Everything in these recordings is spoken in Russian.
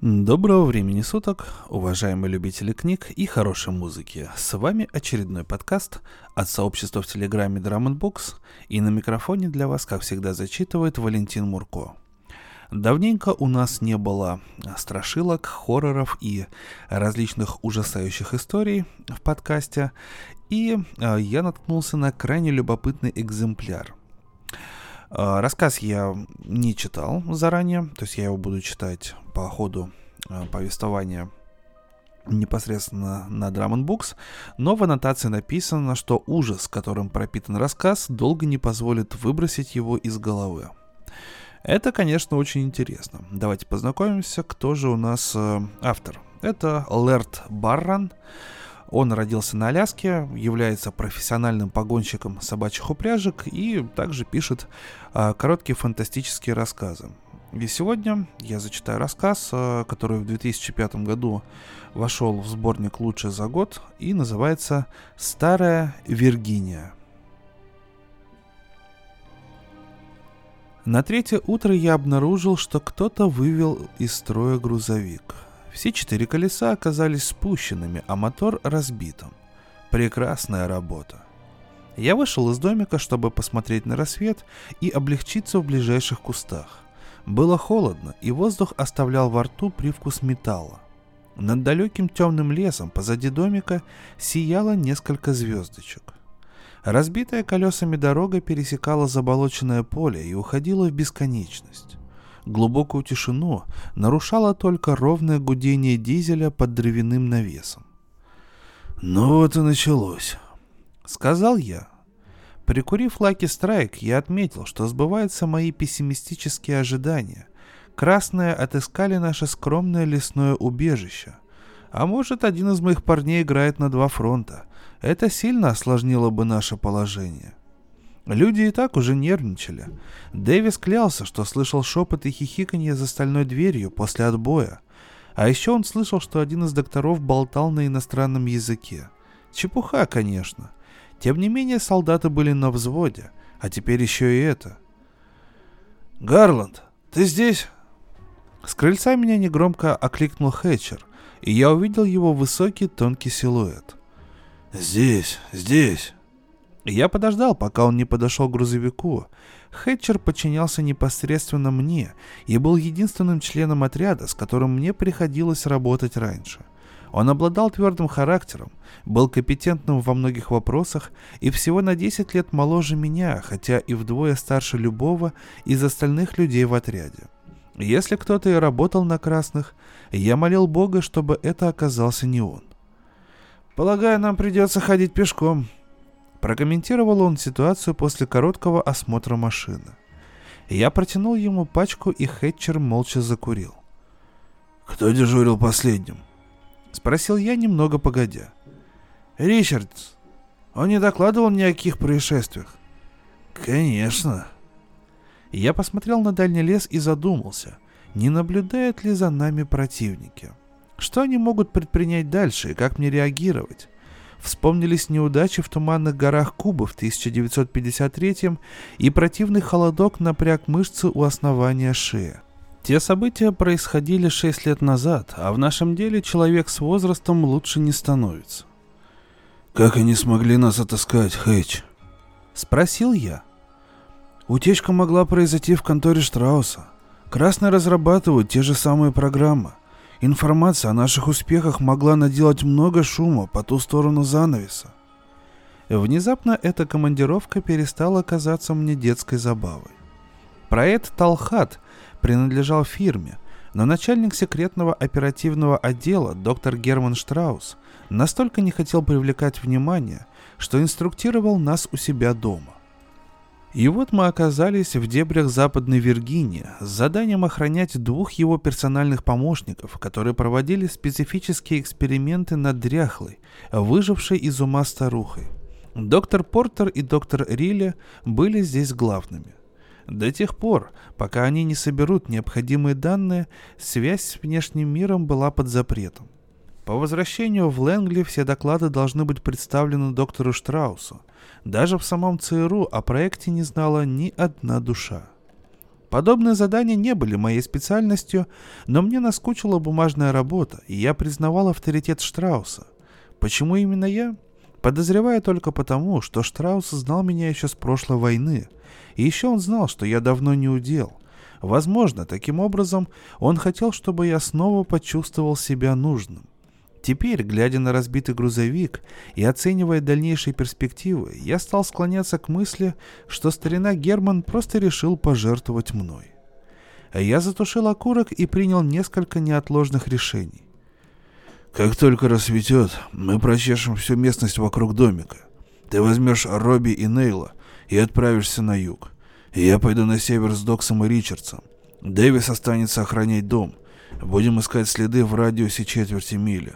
Доброго времени суток, уважаемые любители книг и хорошей музыки. С вами очередной подкаст от сообщества в Телеграме Drum Books, и на микрофоне для вас, как всегда, зачитывает Валентин Мурко. Давненько у нас не было страшилок, хорроров и различных ужасающих историй в подкасте, и э, я наткнулся на крайне любопытный экземпляр. Э, рассказ я не читал заранее, то есть я его буду читать по ходу э, повествования непосредственно на Drum Books, но в аннотации написано, что ужас, которым пропитан рассказ, долго не позволит выбросить его из головы. Это, конечно, очень интересно. Давайте познакомимся, кто же у нас э, автор. Это Лерт Барран. Он родился на Аляске, является профессиональным погонщиком собачьих упряжек и также пишет э, короткие фантастические рассказы. И сегодня я зачитаю рассказ, э, который в 2005 году вошел в сборник «Лучше за год» и называется «Старая Виргиния». На третье утро я обнаружил, что кто-то вывел из строя грузовик. Все четыре колеса оказались спущенными, а мотор разбитым. Прекрасная работа. Я вышел из домика, чтобы посмотреть на рассвет и облегчиться в ближайших кустах. Было холодно, и воздух оставлял во рту привкус металла. Над далеким темным лесом позади домика сияло несколько звездочек. Разбитая колесами дорога пересекала заболоченное поле и уходила в бесконечность. Глубокую тишину нарушало только ровное гудение дизеля под дровяным навесом. «Ну вот и началось», — сказал я. Прикурив Лаки Страйк, я отметил, что сбываются мои пессимистические ожидания. Красные отыскали наше скромное лесное убежище. А может, один из моих парней играет на два фронта, это сильно осложнило бы наше положение. Люди и так уже нервничали. Дэвис клялся, что слышал шепот и хихиканье за стальной дверью после отбоя. А еще он слышал, что один из докторов болтал на иностранном языке. Чепуха, конечно. Тем не менее, солдаты были на взводе. А теперь еще и это. «Гарланд, ты здесь?» С крыльца меня негромко окликнул Хэтчер, и я увидел его высокий тонкий силуэт. «Здесь, здесь!» Я подождал, пока он не подошел к грузовику. Хэтчер подчинялся непосредственно мне и был единственным членом отряда, с которым мне приходилось работать раньше. Он обладал твердым характером, был компетентным во многих вопросах и всего на 10 лет моложе меня, хотя и вдвое старше любого из остальных людей в отряде. Если кто-то и работал на красных, я молил Бога, чтобы это оказался не он. Полагаю, нам придется ходить пешком. Прокомментировал он ситуацию после короткого осмотра машины. Я протянул ему пачку, и Хэтчер молча закурил. «Кто дежурил последним?» Спросил я немного погодя. «Ричардс. Он не докладывал ни о каких происшествиях?» «Конечно». Я посмотрел на дальний лес и задумался, не наблюдают ли за нами противники. Что они могут предпринять дальше и как мне реагировать? Вспомнились неудачи в туманных горах Кубы в 1953 и противный холодок напряг мышцы у основания шеи. Те события происходили шесть лет назад, а в нашем деле человек с возрастом лучше не становится. «Как они смогли нас отыскать, Хэтч?» Спросил я. Утечка могла произойти в конторе Штрауса. Красные разрабатывают те же самые программы. Информация о наших успехах могла наделать много шума по ту сторону занавеса. Внезапно эта командировка перестала казаться мне детской забавой. Проект «Талхат» принадлежал фирме, но начальник секретного оперативного отдела доктор Герман Штраус настолько не хотел привлекать внимание, что инструктировал нас у себя дома. И вот мы оказались в дебрях Западной Виргинии с заданием охранять двух его персональных помощников, которые проводили специфические эксперименты над дряхлой, выжившей из ума старухой. Доктор Портер и доктор Рилли были здесь главными. До тех пор, пока они не соберут необходимые данные, связь с внешним миром была под запретом. По возвращению в Лэнгли все доклады должны быть представлены доктору Штраусу, даже в самом ЦРУ о проекте не знала ни одна душа. Подобные задания не были моей специальностью, но мне наскучила бумажная работа, и я признавал авторитет Штрауса. Почему именно я? Подозреваю только потому, что Штраус знал меня еще с прошлой войны, и еще он знал, что я давно не удел. Возможно, таким образом он хотел, чтобы я снова почувствовал себя нужным. Теперь, глядя на разбитый грузовик и оценивая дальнейшие перспективы, я стал склоняться к мысли, что старина Герман просто решил пожертвовать мной. Я затушил окурок и принял несколько неотложных решений. «Как только рассветет, мы прочешем всю местность вокруг домика. Ты возьмешь Робби и Нейла и отправишься на юг. Я пойду на север с Доксом и Ричардсом. Дэвис останется охранять дом. Будем искать следы в радиусе четверти мили.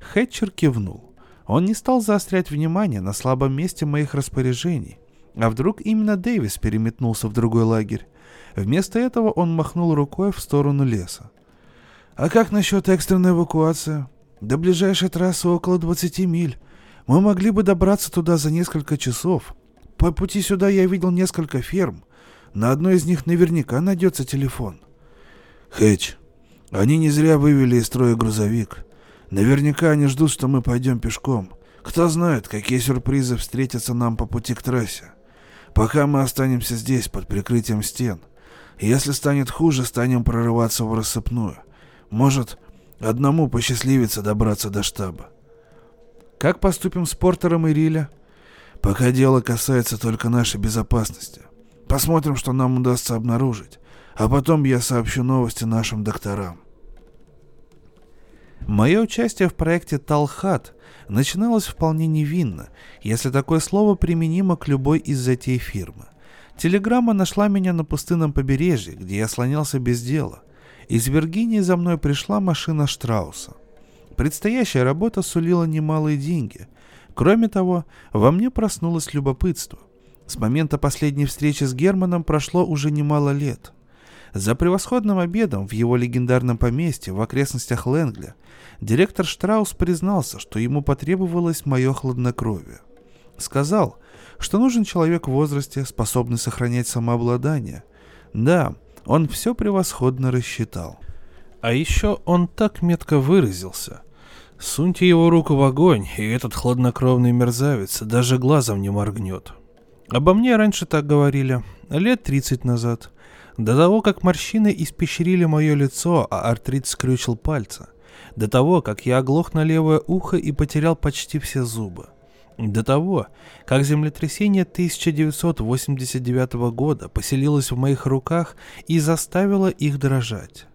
Хэтчер кивнул. Он не стал заострять внимание на слабом месте моих распоряжений. А вдруг именно Дэвис переметнулся в другой лагерь? Вместо этого он махнул рукой в сторону леса. «А как насчет экстренной эвакуации? До ближайшей трассы около 20 миль. Мы могли бы добраться туда за несколько часов. По пути сюда я видел несколько ферм. На одной из них наверняка найдется телефон». «Хэтч, они не зря вывели из строя грузовик. Наверняка они ждут, что мы пойдем пешком. Кто знает, какие сюрпризы встретятся нам по пути к трассе. Пока мы останемся здесь, под прикрытием стен. Если станет хуже, станем прорываться в рассыпную. Может, одному посчастливится добраться до штаба. Как поступим с Портером и Риля? Пока дело касается только нашей безопасности. Посмотрим, что нам удастся обнаружить. А потом я сообщу новости нашим докторам. Мое участие в проекте «Талхат» начиналось вполне невинно, если такое слово применимо к любой из затей фирмы. Телеграмма нашла меня на пустынном побережье, где я слонялся без дела. Из Виргинии за мной пришла машина Штрауса. Предстоящая работа сулила немалые деньги. Кроме того, во мне проснулось любопытство. С момента последней встречи с Германом прошло уже немало лет. За превосходным обедом в его легендарном поместье в окрестностях Лэнгля директор Штраус признался, что ему потребовалось мое хладнокровие. Сказал, что нужен человек в возрасте, способный сохранять самообладание. Да, он все превосходно рассчитал. А еще он так метко выразился. Суньте его руку в огонь, и этот хладнокровный мерзавец даже глазом не моргнет. Обо мне раньше так говорили, лет 30 назад. До того, как морщины испещрили мое лицо, а артрит скрючил пальцы. До того, как я оглох на левое ухо и потерял почти все зубы. До того, как землетрясение 1989 года поселилось в моих руках и заставило их дрожать.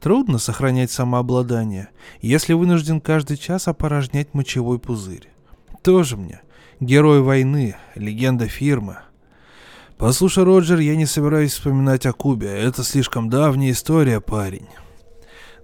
Трудно сохранять самообладание, если вынужден каждый час опорожнять мочевой пузырь. Тоже мне. Герой войны, легенда фирмы – «Послушай, Роджер, я не собираюсь вспоминать о Кубе. Это слишком давняя история, парень».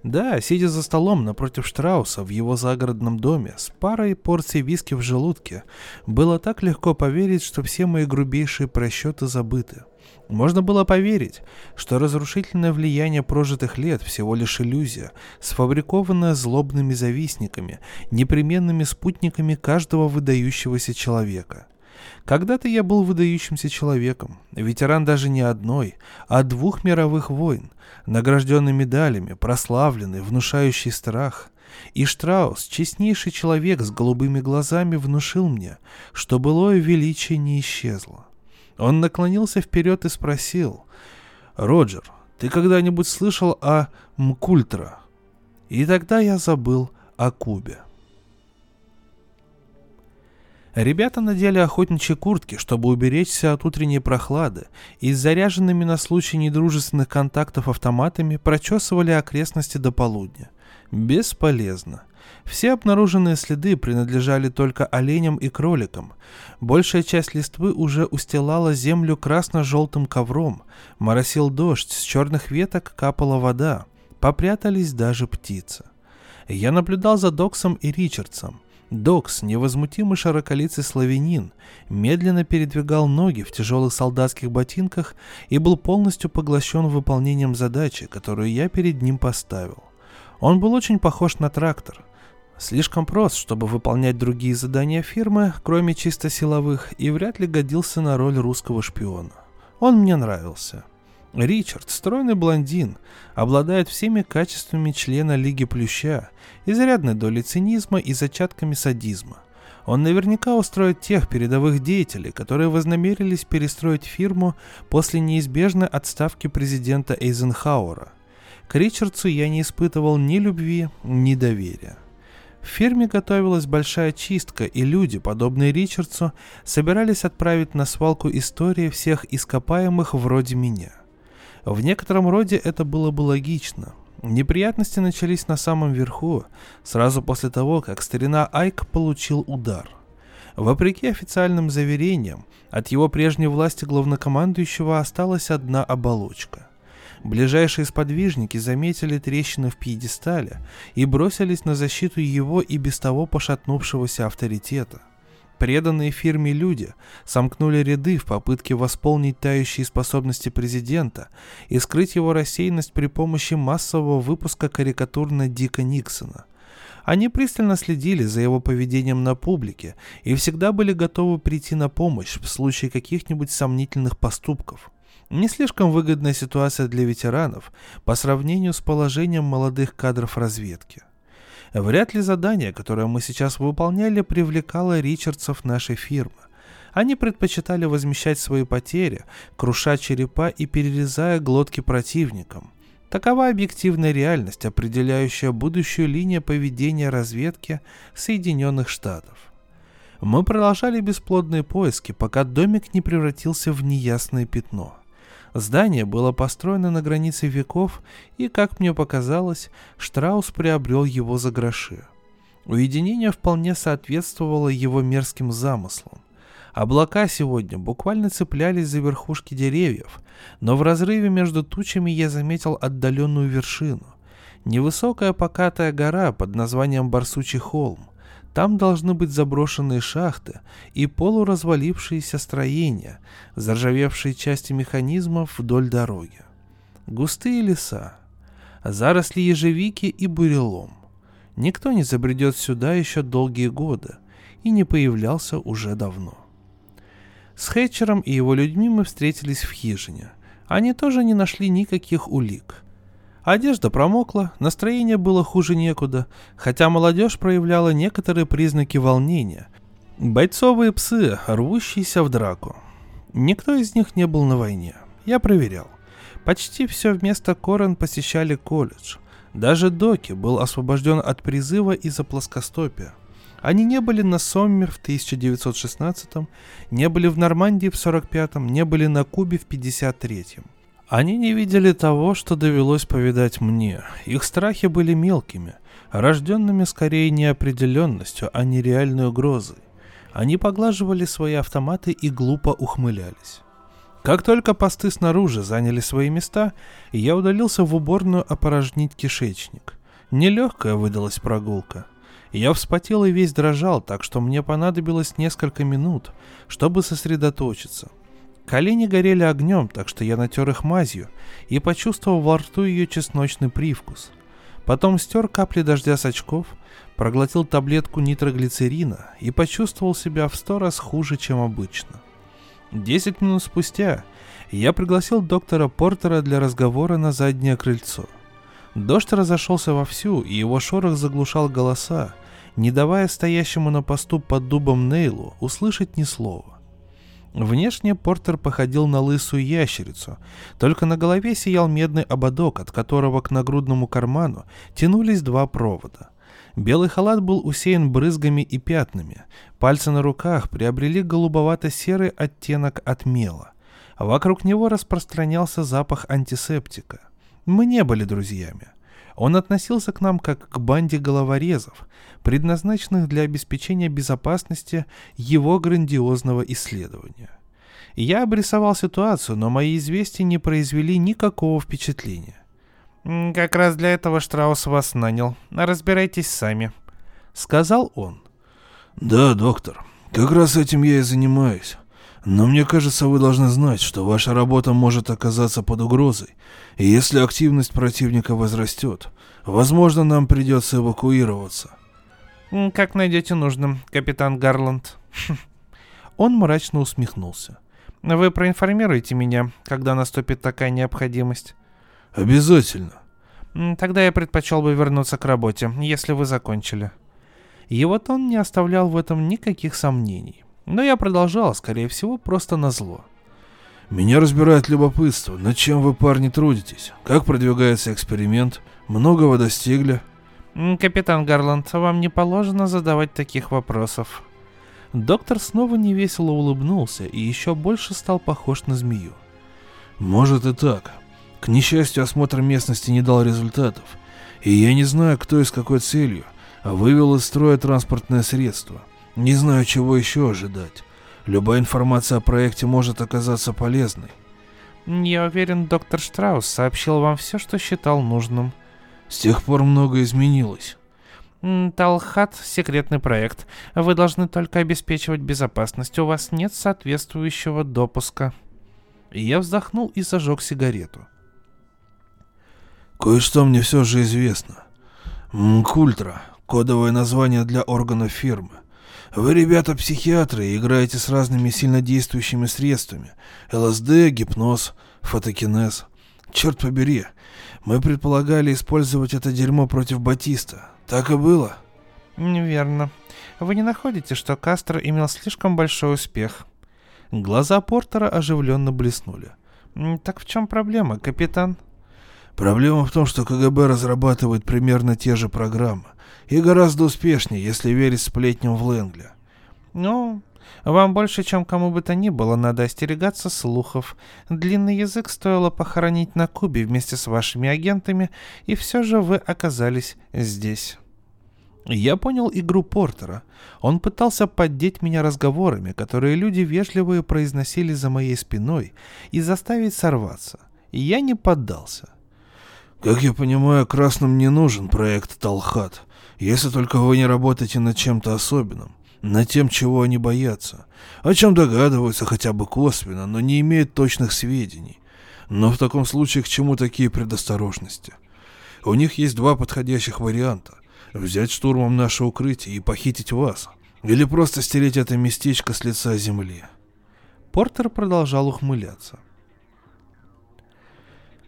Да, сидя за столом напротив Штрауса в его загородном доме с парой порций виски в желудке, было так легко поверить, что все мои грубейшие просчеты забыты. Можно было поверить, что разрушительное влияние прожитых лет всего лишь иллюзия, сфабрикованная злобными завистниками, непременными спутниками каждого выдающегося человека – когда-то я был выдающимся человеком, ветеран даже не одной, а двух мировых войн, награжденный медалями, прославленный, внушающий страх. И Штраус, честнейший человек с голубыми глазами, внушил мне, что былое величие не исчезло. Он наклонился вперед и спросил, «Роджер, ты когда-нибудь слышал о Мкультра?» И тогда я забыл о Кубе. Ребята надели охотничьи куртки, чтобы уберечься от утренней прохлады, и с заряженными на случай недружественных контактов автоматами прочесывали окрестности до полудня. Бесполезно. Все обнаруженные следы принадлежали только оленям и кроликам. Большая часть листвы уже устилала землю красно-желтым ковром, моросил дождь, с черных веток капала вода, попрятались даже птицы. Я наблюдал за Доксом и Ричардсом. Докс, невозмутимый широколицый славянин, медленно передвигал ноги в тяжелых солдатских ботинках и был полностью поглощен выполнением задачи, которую я перед ним поставил. Он был очень похож на трактор. Слишком прост, чтобы выполнять другие задания фирмы, кроме чисто силовых, и вряд ли годился на роль русского шпиона. Он мне нравился. Ричард, стройный блондин, обладает всеми качествами члена Лиги Плюща, изрядной долей цинизма и зачатками садизма. Он наверняка устроит тех передовых деятелей, которые вознамерились перестроить фирму после неизбежной отставки президента Эйзенхауэра. К Ричардсу я не испытывал ни любви, ни доверия. В фирме готовилась большая чистка, и люди, подобные Ричардсу, собирались отправить на свалку истории всех ископаемых вроде меня. В некотором роде это было бы логично. Неприятности начались на самом верху, сразу после того, как старина Айк получил удар. Вопреки официальным заверениям, от его прежней власти главнокомандующего осталась одна оболочка. Ближайшие сподвижники заметили трещины в пьедестале и бросились на защиту его и без того пошатнувшегося авторитета. Преданные фирме люди сомкнули ряды в попытке восполнить тающие способности президента и скрыть его рассеянность при помощи массового выпуска карикатур на Дика Никсона. Они пристально следили за его поведением на публике и всегда были готовы прийти на помощь в случае каких-нибудь сомнительных поступков. Не слишком выгодная ситуация для ветеранов по сравнению с положением молодых кадров разведки. Вряд ли задание, которое мы сейчас выполняли, привлекало Ричардсов нашей фирмы. Они предпочитали возмещать свои потери, круша черепа и перерезая глотки противникам. Такова объективная реальность, определяющая будущую линию поведения разведки Соединенных Штатов. Мы продолжали бесплодные поиски, пока домик не превратился в неясное пятно. Здание было построено на границе веков, и, как мне показалось, Штраус приобрел его за гроши. Уединение вполне соответствовало его мерзким замыслам. Облака сегодня буквально цеплялись за верхушки деревьев, но в разрыве между тучами я заметил отдаленную вершину. Невысокая покатая гора под названием Барсучий холм. Там должны быть заброшенные шахты и полуразвалившиеся строения, заржавевшие части механизмов вдоль дороги. Густые леса, заросли ежевики и бурелом. Никто не забредет сюда еще долгие годы и не появлялся уже давно. С Хэтчером и его людьми мы встретились в хижине. Они тоже не нашли никаких улик – Одежда промокла, настроение было хуже некуда, хотя молодежь проявляла некоторые признаки волнения. Бойцовые псы, рвущиеся в драку. Никто из них не был на войне. Я проверял. Почти все вместо Корен посещали колледж. Даже Доки был освобожден от призыва из-за плоскостопия. Они не были на Соммер в 1916-м, не были в Нормандии в 45-м, не были на Кубе в 53-м. Они не видели того, что довелось повидать мне. Их страхи были мелкими, рожденными скорее неопределенностью, а не реальной угрозой. Они поглаживали свои автоматы и глупо ухмылялись. Как только посты снаружи заняли свои места, я удалился в уборную опорожнить кишечник. Нелегкая выдалась прогулка. Я вспотел и весь дрожал, так что мне понадобилось несколько минут, чтобы сосредоточиться. Колени горели огнем, так что я натер их мазью и почувствовал во рту ее чесночный привкус. Потом стер капли дождя с очков, проглотил таблетку нитроглицерина и почувствовал себя в сто раз хуже, чем обычно. Десять минут спустя я пригласил доктора Портера для разговора на заднее крыльцо. Дождь разошелся вовсю, и его шорох заглушал голоса, не давая стоящему на посту под дубом Нейлу услышать ни слова. Внешне Портер походил на лысую ящерицу, только на голове сиял медный ободок, от которого к нагрудному карману тянулись два провода. Белый халат был усеян брызгами и пятнами, пальцы на руках приобрели голубовато-серый оттенок от мела. Вокруг него распространялся запах антисептика. Мы не были друзьями. Он относился к нам как к банде головорезов, предназначенных для обеспечения безопасности его грандиозного исследования. Я обрисовал ситуацию, но мои известия не произвели никакого впечатления. «Как раз для этого Штраус вас нанял. Разбирайтесь сами», — сказал он. «Да, доктор, как раз этим я и занимаюсь. Но мне кажется, вы должны знать, что ваша работа может оказаться под угрозой, и если активность противника возрастет, возможно, нам придется эвакуироваться. Как найдете нужным, капитан Гарланд. Он мрачно усмехнулся. Вы проинформируете меня, когда наступит такая необходимость? Обязательно. Тогда я предпочел бы вернуться к работе, если вы закончили. И вот он не оставлял в этом никаких сомнений. Но я продолжал, скорее всего, просто на зло. Меня разбирает любопытство. Над чем вы, парни, трудитесь? Как продвигается эксперимент? Много вы достигли? Капитан Гарланд, вам не положено задавать таких вопросов. Доктор снова невесело улыбнулся и еще больше стал похож на змею. Может и так. К несчастью, осмотр местности не дал результатов. И я не знаю, кто и с какой целью, а вывел из строя транспортное средство. Не знаю, чего еще ожидать. Любая информация о проекте может оказаться полезной. Я уверен, доктор Штраус сообщил вам все, что считал нужным. С тех пор многое изменилось. Талхат — секретный проект. Вы должны только обеспечивать безопасность. У вас нет соответствующего допуска. Я вздохнул и зажег сигарету. Кое-что мне все же известно. Мкультра — кодовое название для органов фирмы. Вы, ребята, психиатры и играете с разными сильнодействующими средствами. ЛСД, гипноз, фотокинез. Черт побери, мы предполагали использовать это дерьмо против Батиста. Так и было? Неверно. Вы не находите, что Кастро имел слишком большой успех? Глаза Портера оживленно блеснули. Так в чем проблема, капитан? Проблема в том, что КГБ разрабатывает примерно те же программы. И гораздо успешнее, если верить сплетням в Лэнгли. Ну, вам больше, чем кому бы то ни было, надо остерегаться слухов. Длинный язык стоило похоронить на Кубе вместе с вашими агентами, и все же вы оказались здесь. Я понял игру Портера. Он пытался поддеть меня разговорами, которые люди вежливые произносили за моей спиной, и заставить сорваться. И я не поддался. Как я понимаю, красным не нужен проект Талхат, если только вы не работаете над чем-то особенным над тем, чего они боятся, о чем догадываются хотя бы косвенно, но не имеют точных сведений. Но в таком случае к чему такие предосторожности? У них есть два подходящих варианта. Взять штурмом наше укрытие и похитить вас. Или просто стереть это местечко с лица земли. Портер продолжал ухмыляться.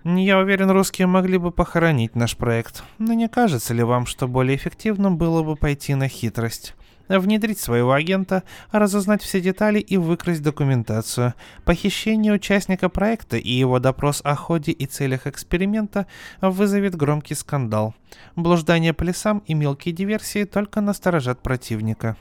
Я уверен, русские могли бы похоронить наш проект. Но не кажется ли вам, что более эффективно было бы пойти на хитрость? внедрить своего агента, разузнать все детали и выкрасть документацию. Похищение участника проекта и его допрос о ходе и целях эксперимента вызовет громкий скандал. Блуждание по лесам и мелкие диверсии только насторожат противника.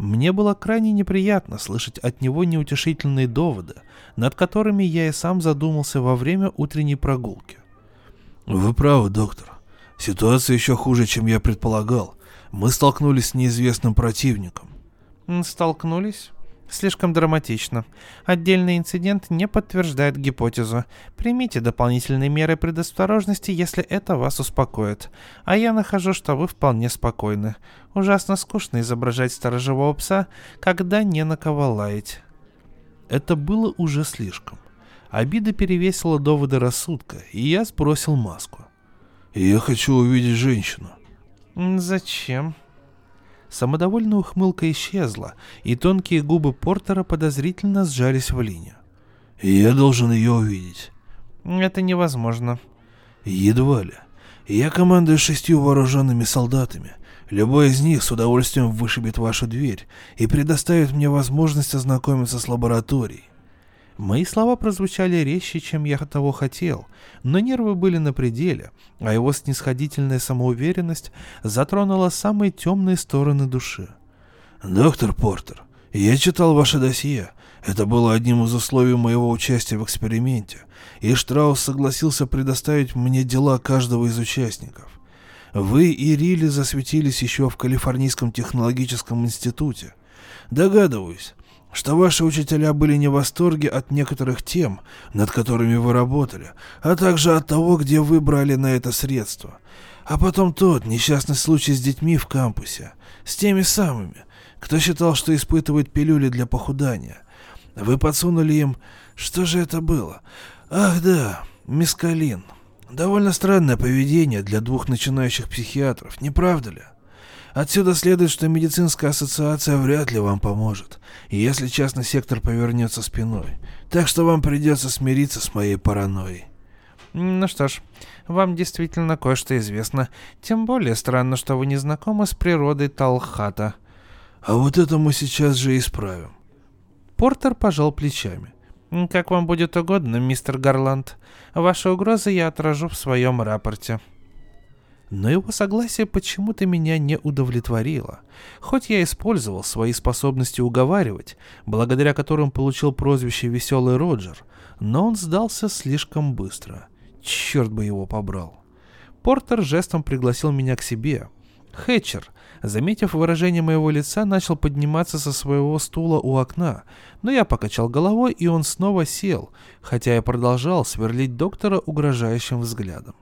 Мне было крайне неприятно слышать от него неутешительные доводы, над которыми я и сам задумался во время утренней прогулки. «Вы правы, доктор. Ситуация еще хуже, чем я предполагал. Мы столкнулись с неизвестным противником. Столкнулись? Слишком драматично. Отдельный инцидент не подтверждает гипотезу. Примите дополнительные меры предосторожности, если это вас успокоит. А я нахожу, что вы вполне спокойны. Ужасно скучно изображать сторожевого пса, когда не на кого лаять. Это было уже слишком. Обида перевесила доводы рассудка, и я сбросил маску. «Я хочу увидеть женщину». «Зачем?» Самодовольная ухмылка исчезла, и тонкие губы Портера подозрительно сжались в линию. «Я должен ее увидеть». «Это невозможно». «Едва ли. Я командую шестью вооруженными солдатами. Любой из них с удовольствием вышибет вашу дверь и предоставит мне возможность ознакомиться с лабораторией. Мои слова прозвучали резче, чем я того хотел, но нервы были на пределе, а его снисходительная самоуверенность затронула самые темные стороны души. «Доктор Портер, я читал ваше досье. Это было одним из условий моего участия в эксперименте, и Штраус согласился предоставить мне дела каждого из участников. Вы и Рилли засветились еще в Калифорнийском технологическом институте. Догадываюсь, что ваши учителя были не в восторге от некоторых тем, над которыми вы работали, а также от того, где вы брали на это средства. А потом тот несчастный случай с детьми в кампусе, с теми самыми, кто считал, что испытывает пилюли для похудания. Вы подсунули им... Что же это было? Ах да, мискалин. Довольно странное поведение для двух начинающих психиатров, не правда ли? Отсюда следует, что медицинская ассоциация вряд ли вам поможет, если частный сектор повернется спиной. Так что вам придется смириться с моей паранойей. Ну что ж, вам действительно кое-что известно. Тем более странно, что вы не знакомы с природой Талхата. А вот это мы сейчас же исправим. Портер пожал плечами. Как вам будет угодно, мистер Гарланд. Ваши угрозы я отражу в своем рапорте. Но его согласие почему-то меня не удовлетворило. Хоть я использовал свои способности уговаривать, благодаря которым получил прозвище «Веселый Роджер», но он сдался слишком быстро. Черт бы его побрал. Портер жестом пригласил меня к себе. Хэтчер, заметив выражение моего лица, начал подниматься со своего стула у окна, но я покачал головой, и он снова сел, хотя я продолжал сверлить доктора угрожающим взглядом.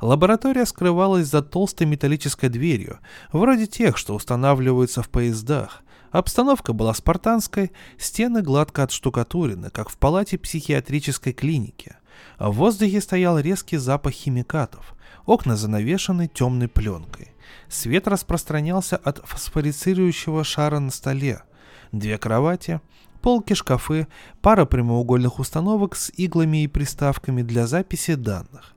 Лаборатория скрывалась за толстой металлической дверью, вроде тех, что устанавливаются в поездах. Обстановка была спартанской, стены гладко отштукатурены, как в палате психиатрической клиники. В воздухе стоял резкий запах химикатов. Окна занавешены темной пленкой. Свет распространялся от фосфорицирующего шара на столе. Две кровати, полки, шкафы, пара прямоугольных установок с иглами и приставками для записи данных.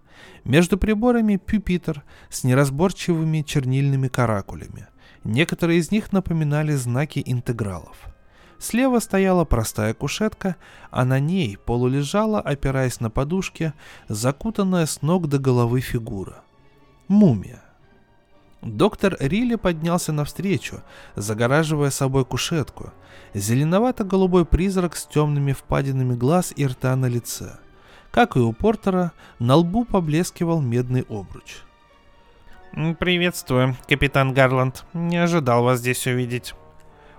Между приборами пюпитер с неразборчивыми чернильными каракулями. Некоторые из них напоминали знаки интегралов. Слева стояла простая кушетка, а на ней полулежала, опираясь на подушке, закутанная с ног до головы фигура. Мумия. Доктор Рилли поднялся навстречу, загораживая собой кушетку. Зеленовато-голубой призрак с темными впадинами глаз и рта на лице. Как и у Портера, на лбу поблескивал медный обруч. «Приветствую, капитан Гарланд. Не ожидал вас здесь увидеть».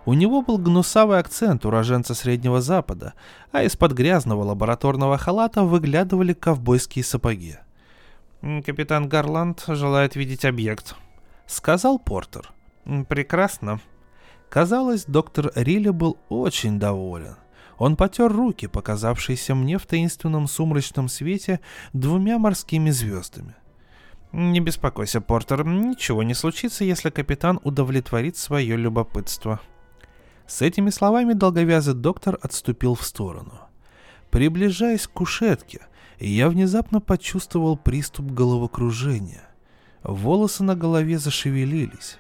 У него был гнусавый акцент уроженца Среднего Запада, а из-под грязного лабораторного халата выглядывали ковбойские сапоги. «Капитан Гарланд желает видеть объект», — сказал Портер. «Прекрасно». Казалось, доктор Рилли был очень доволен. Он потер руки, показавшиеся мне в таинственном сумрачном свете двумя морскими звездами. «Не беспокойся, Портер, ничего не случится, если капитан удовлетворит свое любопытство». С этими словами долговязый доктор отступил в сторону. Приближаясь к кушетке, я внезапно почувствовал приступ головокружения. Волосы на голове зашевелились.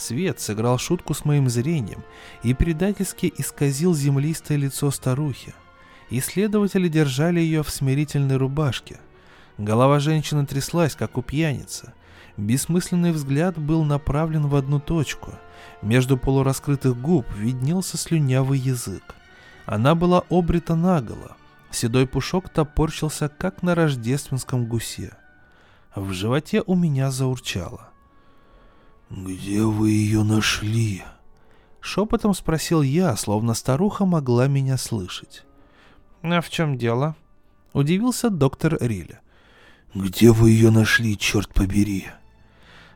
Свет сыграл шутку с моим зрением и предательски исказил землистое лицо старухи. Исследователи держали ее в смирительной рубашке. Голова женщины тряслась, как у пьяницы. Бессмысленный взгляд был направлен в одну точку — между полураскрытых губ виднелся слюнявый язык. Она была обрита наголо. Седой пушок топорщился, как на рождественском гусе. В животе у меня заурчало. «Где вы ее нашли?» Шепотом спросил я, словно старуха могла меня слышать. «А в чем дело?» Удивился доктор Риля. «Где вы ее нашли, черт побери?»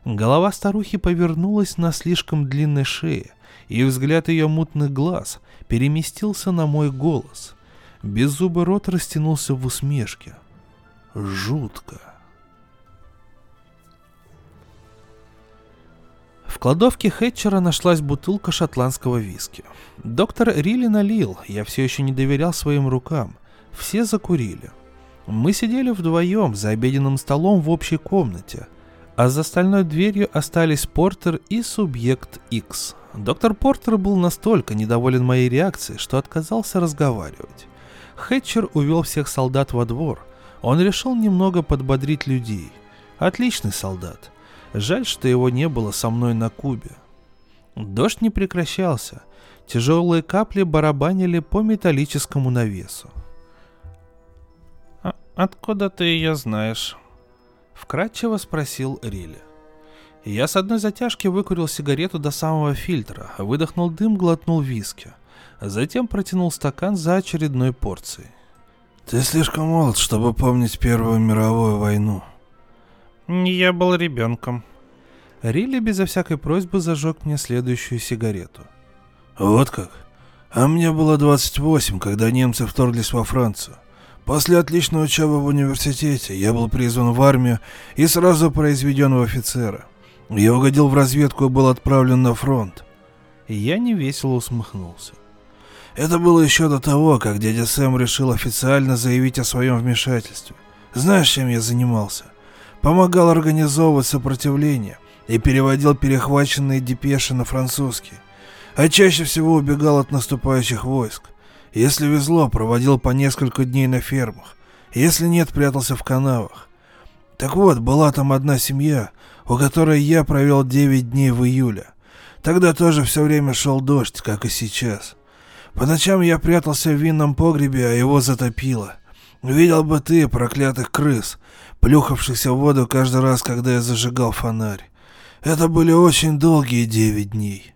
Голова старухи повернулась на слишком длинной шее, и взгляд ее мутных глаз переместился на мой голос. Беззубый рот растянулся в усмешке. Жутко. В кладовке Хэтчера нашлась бутылка шотландского виски. Доктор Рилли налил, я все еще не доверял своим рукам. Все закурили. Мы сидели вдвоем за обеденным столом в общей комнате а за стальной дверью остались Портер и Субъект X. Доктор Портер был настолько недоволен моей реакцией, что отказался разговаривать. Хэтчер увел всех солдат во двор. Он решил немного подбодрить людей. Отличный солдат. Жаль, что его не было со мной на Кубе. Дождь не прекращался. Тяжелые капли барабанили по металлическому навесу. «А откуда ты ее знаешь?» Вкратчиво спросил Рилли. Я с одной затяжки выкурил сигарету до самого фильтра, выдохнул дым, глотнул виски. Затем протянул стакан за очередной порцией. «Ты слишком молод, чтобы помнить Первую мировую войну». «Я был ребенком». Рилли безо всякой просьбы зажег мне следующую сигарету. «Вот как? А мне было 28, когда немцы вторглись во Францию. После отличной учебы в университете я был призван в армию и сразу произведен в офицера. Я угодил в разведку и был отправлен на фронт. Я невесело усмехнулся. Это было еще до того, как дядя Сэм решил официально заявить о своем вмешательстве. Знаешь, чем я занимался? Помогал организовывать сопротивление и переводил перехваченные депеши на французский. А чаще всего убегал от наступающих войск. Если везло, проводил по несколько дней на фермах. Если нет, прятался в канавах. Так вот, была там одна семья, у которой я провел 9 дней в июле. Тогда тоже все время шел дождь, как и сейчас. По ночам я прятался в винном погребе, а его затопило. Видел бы ты проклятых крыс, плюхавшихся в воду каждый раз, когда я зажигал фонарь. Это были очень долгие девять дней.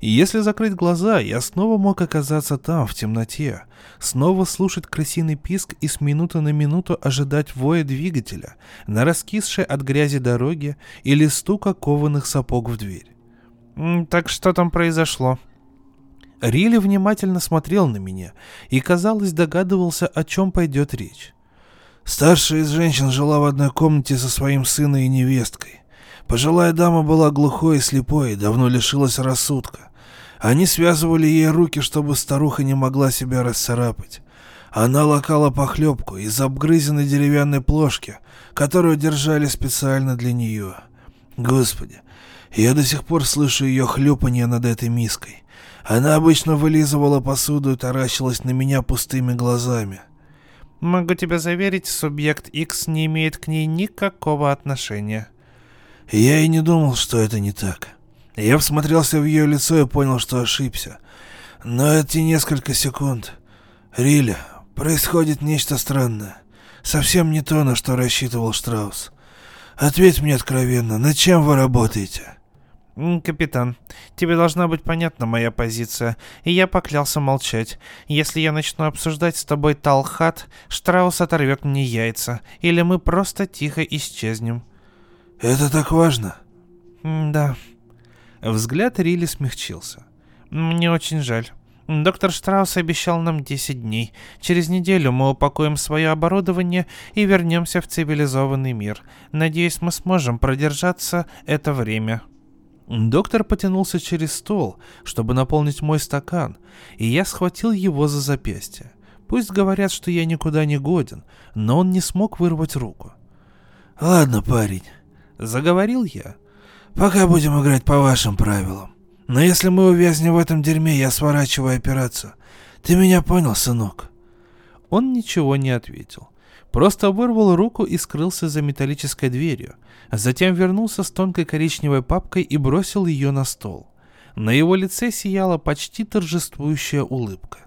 И если закрыть глаза, я снова мог оказаться там, в темноте, снова слушать крысиный писк и с минуты на минуту ожидать воя двигателя на раскисшей от грязи дороге или стука кованых сапог в дверь. «Так что там произошло?» Рилли внимательно смотрел на меня и, казалось, догадывался, о чем пойдет речь. Старшая из женщин жила в одной комнате со своим сыном и невесткой. Пожилая дама была глухой и слепой, давно лишилась рассудка. Они связывали ей руки, чтобы старуха не могла себя расцарапать. Она лакала похлебку из обгрызенной деревянной плошки, которую держали специально для нее. Господи, я до сих пор слышу ее хлюпанье над этой миской. Она обычно вылизывала посуду и таращилась на меня пустыми глазами. Могу тебя заверить, субъект X не имеет к ней никакого отношения. Я и не думал, что это не так. Я всмотрелся в ее лицо и понял, что ошибся. Но эти несколько секунд... Риля, происходит нечто странное. Совсем не то, на что рассчитывал Штраус. Ответь мне откровенно, над чем вы работаете? «Капитан, тебе должна быть понятна моя позиция, и я поклялся молчать. Если я начну обсуждать с тобой Талхат, Штраус оторвет мне яйца, или мы просто тихо исчезнем». «Это так важно?» «Да», Взгляд Рилли смягчился. «Мне очень жаль. Доктор Штраус обещал нам 10 дней. Через неделю мы упакуем свое оборудование и вернемся в цивилизованный мир. Надеюсь, мы сможем продержаться это время». Доктор потянулся через стол, чтобы наполнить мой стакан, и я схватил его за запястье. Пусть говорят, что я никуда не годен, но он не смог вырвать руку. «Ладно, парень», — заговорил я, Пока будем играть по вашим правилам. Но если мы увязнем в этом дерьме, я сворачиваю операцию. Ты меня понял, сынок?» Он ничего не ответил. Просто вырвал руку и скрылся за металлической дверью. а Затем вернулся с тонкой коричневой папкой и бросил ее на стол. На его лице сияла почти торжествующая улыбка.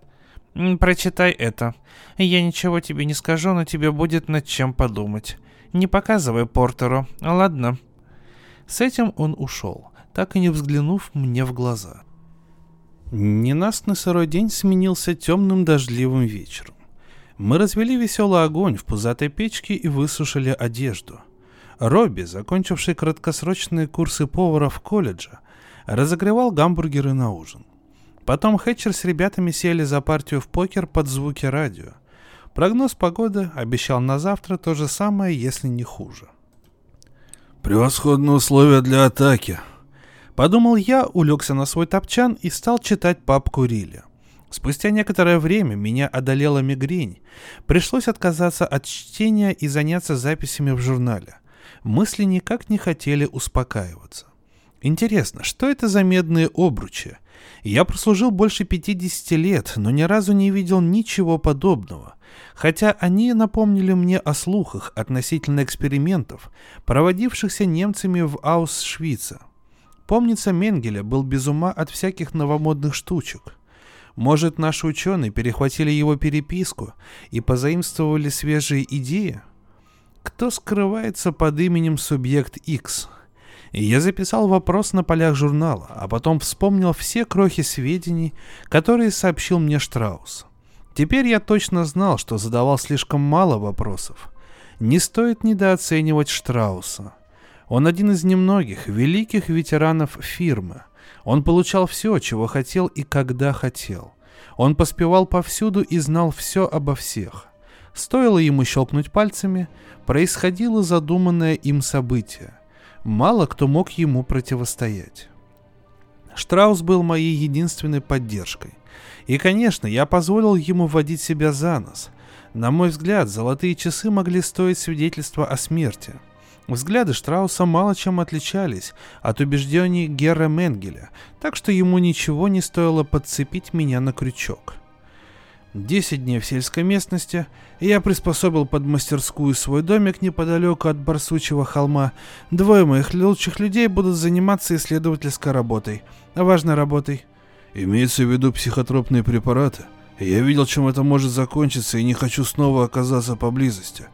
«Прочитай это. Я ничего тебе не скажу, но тебе будет над чем подумать. Не показывай Портеру, ладно?» С этим он ушел, так и не взглянув мне в глаза. Ненастный сырой день сменился темным дождливым вечером. Мы развели веселый огонь в пузатой печке и высушили одежду. Робби, закончивший краткосрочные курсы повара в колледже, разогревал гамбургеры на ужин. Потом Хэтчер с ребятами сели за партию в покер под звуки радио. Прогноз погоды обещал на завтра то же самое, если не хуже. Превосходные условия для атаки. Подумал я, улегся на свой топчан и стал читать папку Рилли. Спустя некоторое время меня одолела мигрень. Пришлось отказаться от чтения и заняться записями в журнале. Мысли никак не хотели успокаиваться. Интересно, что это за медные обручи? Я прослужил больше 50 лет, но ни разу не видел ничего подобного хотя они напомнили мне о слухах относительно экспериментов, проводившихся немцами в Аусшвице. Помнится, Менгеле был без ума от всяких новомодных штучек. Может, наши ученые перехватили его переписку и позаимствовали свежие идеи? Кто скрывается под именем Субъект X? я записал вопрос на полях журнала, а потом вспомнил все крохи сведений, которые сообщил мне Штраус. Теперь я точно знал, что задавал слишком мало вопросов. Не стоит недооценивать Штрауса. Он один из немногих великих ветеранов фирмы. Он получал все, чего хотел и когда хотел. Он поспевал повсюду и знал все обо всех. Стоило ему щелкнуть пальцами, происходило задуманное им событие. мало кто мог ему противостоять. Штраус был моей единственной поддержкой. И, конечно, я позволил ему водить себя за нос. На мой взгляд, золотые часы могли стоить свидетельства о смерти. Взгляды Штрауса мало чем отличались от убеждений Герра Менгеля, так что ему ничего не стоило подцепить меня на крючок. Десять дней в сельской местности, и я приспособил под мастерскую свой домик неподалеку от Барсучего холма. Двое моих лучших людей будут заниматься исследовательской работой, важной работой. Имеется в виду психотропные препараты. Я видел, чем это может закончиться, и не хочу снова оказаться поблизости.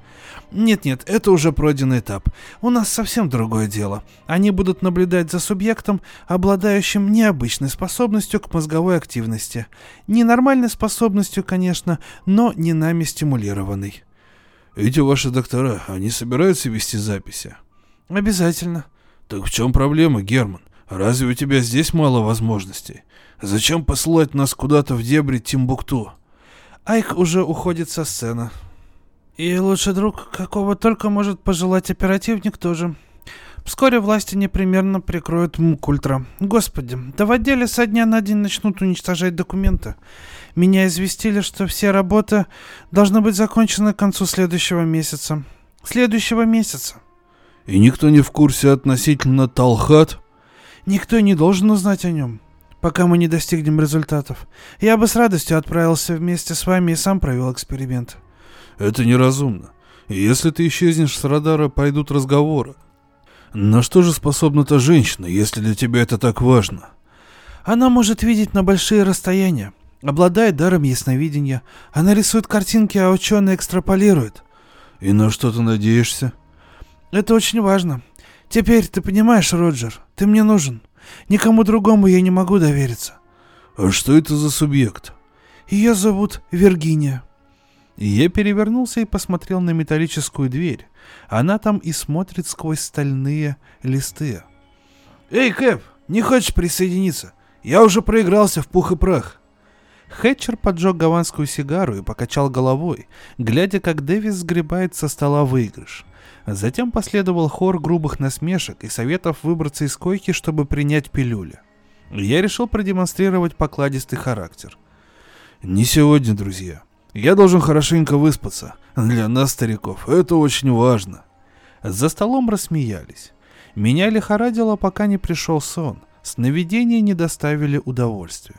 Нет-нет, это уже пройденный этап. У нас совсем другое дело. Они будут наблюдать за субъектом, обладающим необычной способностью к мозговой активности. Ненормальной способностью, конечно, но не нами стимулированной. Эти ваши доктора, они собираются вести записи? Обязательно. Так в чем проблема, Герман? Разве у тебя здесь мало возможностей? Зачем посылать нас куда-то в дебри Тимбукту? Айк уже уходит со сцены. И лучший друг, какого только может пожелать оперативник, тоже. Вскоре власти непременно прикроют МКультра. Господи, да в отделе со дня на день начнут уничтожать документы. Меня известили, что все работы должны быть закончены к концу следующего месяца. Следующего месяца. И никто не в курсе относительно Талхат? Никто не должен узнать о нем, пока мы не достигнем результатов. Я бы с радостью отправился вместе с вами и сам провел эксперимент. Это неразумно. Если ты исчезнешь с радара, пойдут разговоры. На что же способна та женщина, если для тебя это так важно? Она может видеть на большие расстояния, обладает даром ясновидения. Она рисует картинки, а ученые экстраполируют. И на что ты надеешься? Это очень важно. Теперь ты понимаешь, Роджер, ты мне нужен. Никому другому я не могу довериться. А что это за субъект? Ее зовут Виргиния. Я перевернулся и посмотрел на металлическую дверь. Она там и смотрит сквозь стальные листы. «Эй, Кэп, не хочешь присоединиться? Я уже проигрался в пух и прах». Хэтчер поджег гаванскую сигару и покачал головой, глядя, как Дэвис сгребает со стола выигрыш. Затем последовал хор грубых насмешек и советов выбраться из койки, чтобы принять пилюли. Я решил продемонстрировать покладистый характер. «Не сегодня, друзья. Я должен хорошенько выспаться. Для нас, стариков, это очень важно. За столом рассмеялись. Меня лихорадило, пока не пришел сон. Сновидения не доставили удовольствия.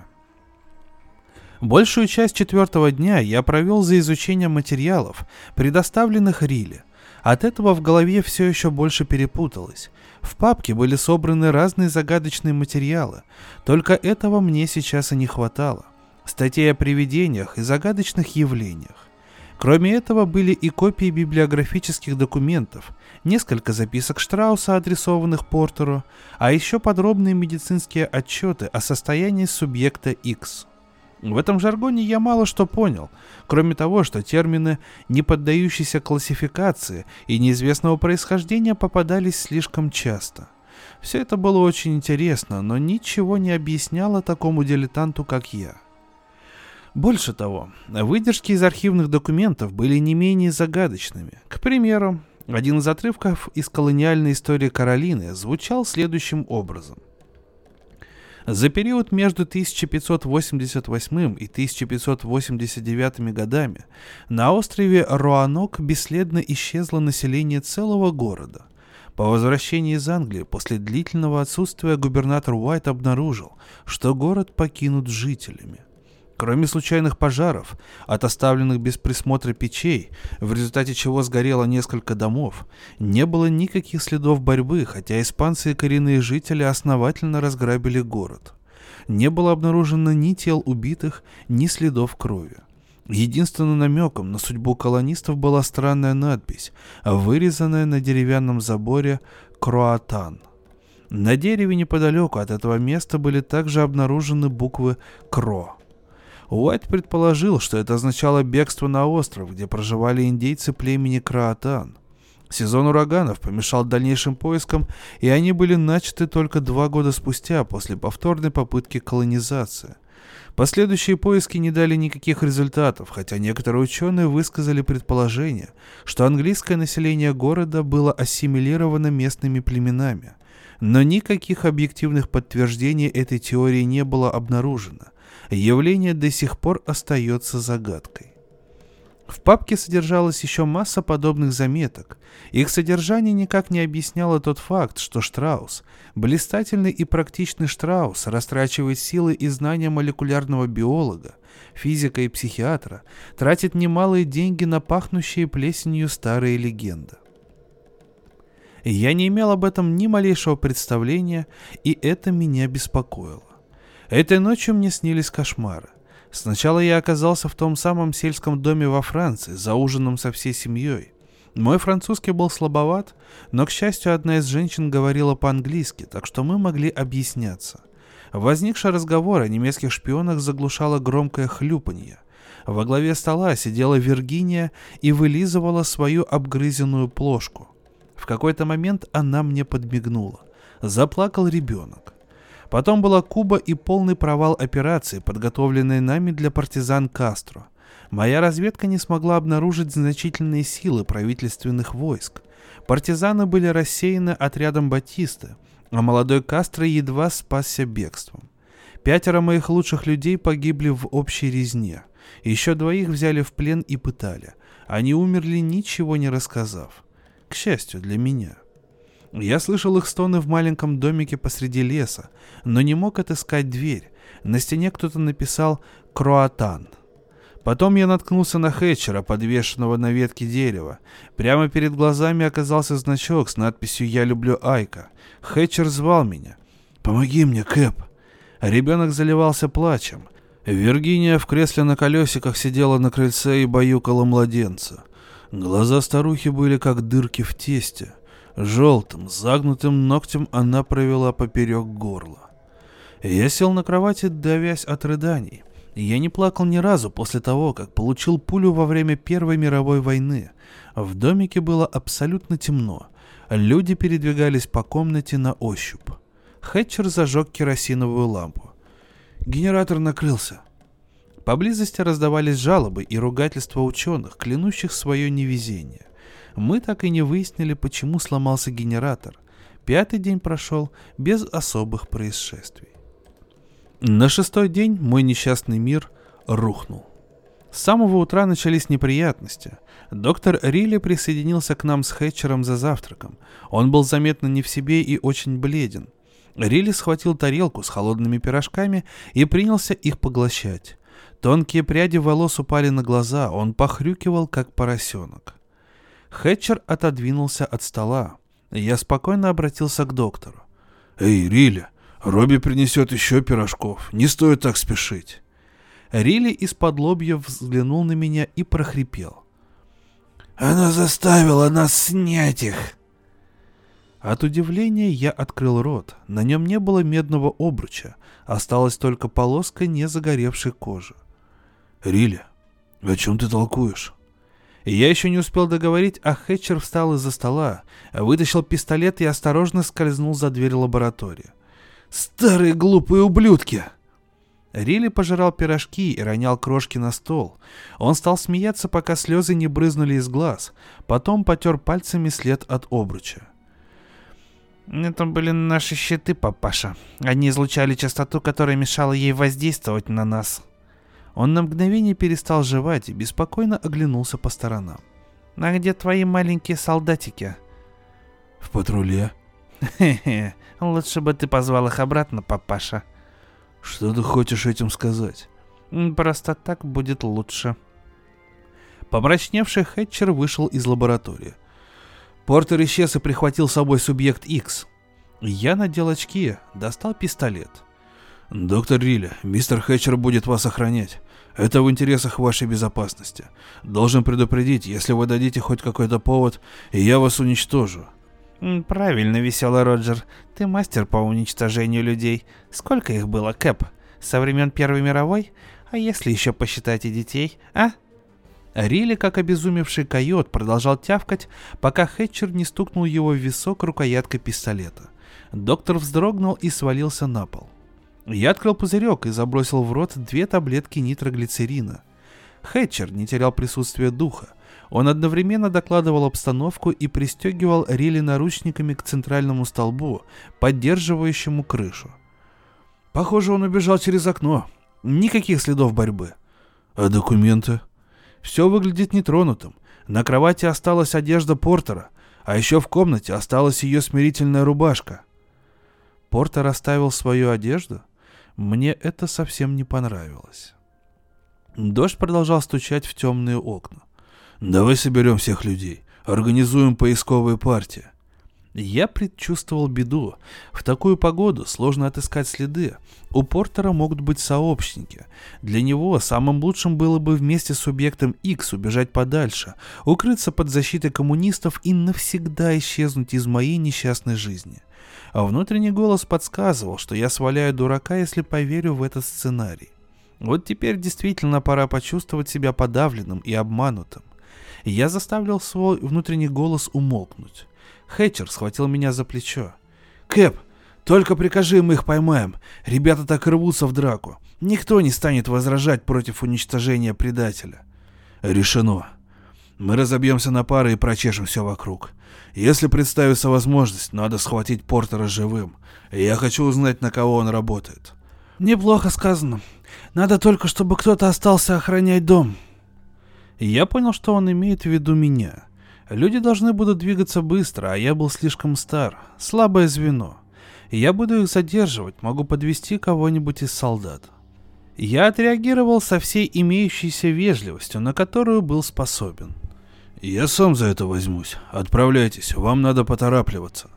Большую часть четвертого дня я провел за изучением материалов, предоставленных Риле. От этого в голове все еще больше перепуталось. В папке были собраны разные загадочные материалы, только этого мне сейчас и не хватало статей о привидениях и загадочных явлениях. Кроме этого были и копии библиографических документов, несколько записок Штрауса, адресованных Портеру, а еще подробные медицинские отчеты о состоянии субъекта X. В этом жаргоне я мало что понял, кроме того, что термины, не поддающиеся классификации и неизвестного происхождения, попадались слишком часто. Все это было очень интересно, но ничего не объясняло такому дилетанту, как я. Больше того, выдержки из архивных документов были не менее загадочными. К примеру, один из отрывков из колониальной истории Каролины звучал следующим образом. За период между 1588 и 1589 годами на острове Руанок бесследно исчезло население целого города. По возвращении из Англии после длительного отсутствия губернатор Уайт обнаружил, что город покинут жителями. Кроме случайных пожаров, от оставленных без присмотра печей, в результате чего сгорело несколько домов, не было никаких следов борьбы, хотя испанцы и коренные жители основательно разграбили город. Не было обнаружено ни тел убитых, ни следов крови. Единственным намеком на судьбу колонистов была странная надпись, вырезанная на деревянном заборе «Кроатан». На дереве неподалеку от этого места были также обнаружены буквы «Кро». Уайт предположил, что это означало бегство на остров, где проживали индейцы племени Краатан. Сезон ураганов помешал дальнейшим поискам, и они были начаты только два года спустя после повторной попытки колонизации. Последующие поиски не дали никаких результатов, хотя некоторые ученые высказали предположение, что английское население города было ассимилировано местными племенами. Но никаких объективных подтверждений этой теории не было обнаружено. Явление до сих пор остается загадкой. В папке содержалась еще масса подобных заметок. Их содержание никак не объясняло тот факт, что Штраус, блистательный и практичный Штраус, растрачивает силы и знания молекулярного биолога, физика и психиатра, тратит немалые деньги на пахнущие плесенью старые легенды. Я не имел об этом ни малейшего представления, и это меня беспокоило. Этой ночью мне снились кошмары. Сначала я оказался в том самом сельском доме во Франции, за ужином со всей семьей. Мой французский был слабоват, но, к счастью, одна из женщин говорила по-английски, так что мы могли объясняться. Возникший разговор о немецких шпионах заглушало громкое хлюпанье. Во главе стола сидела Виргиния и вылизывала свою обгрызенную плошку. В какой-то момент она мне подмигнула. Заплакал ребенок. Потом была Куба и полный провал операции, подготовленной нами для партизан Кастро. Моя разведка не смогла обнаружить значительные силы правительственных войск. Партизаны были рассеяны отрядом Батисты, а молодой Кастро едва спасся бегством. Пятеро моих лучших людей погибли в общей резне. Еще двоих взяли в плен и пытали. Они умерли, ничего не рассказав. К счастью для меня. Я слышал их стоны в маленьком домике посреди леса, но не мог отыскать дверь. На стене кто-то написал «Кроатан». Потом я наткнулся на Хэтчера, подвешенного на ветке дерева. Прямо перед глазами оказался значок с надписью «Я люблю Айка». Хэтчер звал меня. «Помоги мне, Кэп!» Ребенок заливался плачем. Виргиния в кресле на колесиках сидела на крыльце и баюкала младенца. Глаза старухи были как дырки в тесте. Желтым, загнутым ногтем она провела поперек горла. Я сел на кровати, давясь от рыданий. Я не плакал ни разу после того, как получил пулю во время Первой мировой войны. В домике было абсолютно темно. Люди передвигались по комнате на ощупь. Хэтчер зажег керосиновую лампу. Генератор накрылся. Поблизости раздавались жалобы и ругательства ученых, клянущих свое невезение. Мы так и не выяснили, почему сломался генератор. Пятый день прошел без особых происшествий. На шестой день мой несчастный мир рухнул. С самого утра начались неприятности. Доктор Рилли присоединился к нам с Хэтчером за завтраком. Он был заметно не в себе и очень бледен. Рилли схватил тарелку с холодными пирожками и принялся их поглощать. Тонкие пряди волос упали на глаза, он похрюкивал, как поросенок. Хэтчер отодвинулся от стола. Я спокойно обратился к доктору. «Эй, Рилли, Робби принесет еще пирожков. Не стоит так спешить». Рилли из-под лобья взглянул на меня и прохрипел. «Она заставила нас снять их!» От удивления я открыл рот. На нем не было медного обруча. Осталась только полоска незагоревшей кожи. «Рилли, о чем ты толкуешь?» Я еще не успел договорить, а Хэтчер встал из-за стола, вытащил пистолет и осторожно скользнул за дверь лаборатории. «Старые глупые ублюдки!» Рилли пожирал пирожки и ронял крошки на стол. Он стал смеяться, пока слезы не брызнули из глаз. Потом потер пальцами след от обруча. «Это были наши щиты, папаша. Они излучали частоту, которая мешала ей воздействовать на нас», он на мгновение перестал жевать и беспокойно оглянулся по сторонам. «А где твои маленькие солдатики?» «В патруле». «Хе-хе, лучше бы ты позвал их обратно, папаша». «Что ты хочешь этим сказать?» «Просто так будет лучше». Помрачневший Хэтчер вышел из лаборатории. Портер исчез и прихватил с собой субъект X. Я надел очки, достал пистолет — «Доктор Рилли, мистер Хэтчер будет вас охранять. Это в интересах вашей безопасности. Должен предупредить, если вы дадите хоть какой-то повод, я вас уничтожу». «Правильно, веселый Роджер. Ты мастер по уничтожению людей. Сколько их было, Кэп? Со времен Первой мировой? А если еще посчитать и детей, а?» Рилли, как обезумевший койот, продолжал тявкать, пока Хэтчер не стукнул его в висок рукояткой пистолета. Доктор вздрогнул и свалился на пол. Я открыл пузырек и забросил в рот две таблетки нитроглицерина. Хэтчер не терял присутствие духа. Он одновременно докладывал обстановку и пристегивал рели наручниками к центральному столбу, поддерживающему крышу. Похоже, он убежал через окно. Никаких следов борьбы. А документы? Все выглядит нетронутым. На кровати осталась одежда Портера, а еще в комнате осталась ее смирительная рубашка. Портер оставил свою одежду? Мне это совсем не понравилось. Дождь продолжал стучать в темные окна. «Давай соберем всех людей. Организуем поисковые партии». Я предчувствовал беду. В такую погоду сложно отыскать следы. У Портера могут быть сообщники. Для него самым лучшим было бы вместе с субъектом X убежать подальше, укрыться под защитой коммунистов и навсегда исчезнуть из моей несчастной жизни. А внутренний голос подсказывал, что я сваляю дурака, если поверю в этот сценарий. Вот теперь действительно пора почувствовать себя подавленным и обманутым. Я заставил свой внутренний голос умолкнуть. Хэтчер схватил меня за плечо. «Кэп, только прикажи им их поймаем. Ребята так рвутся в драку. Никто не станет возражать против уничтожения предателя». «Решено. Мы разобьемся на пары и прочешем все вокруг. Если представится возможность, надо схватить Портера живым. Я хочу узнать, на кого он работает». «Неплохо сказано. Надо только, чтобы кто-то остался охранять дом». Я понял, что он имеет в виду меня. Люди должны будут двигаться быстро, а я был слишком стар. Слабое звено. Я буду их задерживать, могу подвести кого-нибудь из солдат. Я отреагировал со всей имеющейся вежливостью, на которую был способен. «Я сам за это возьмусь. Отправляйтесь, вам надо поторапливаться».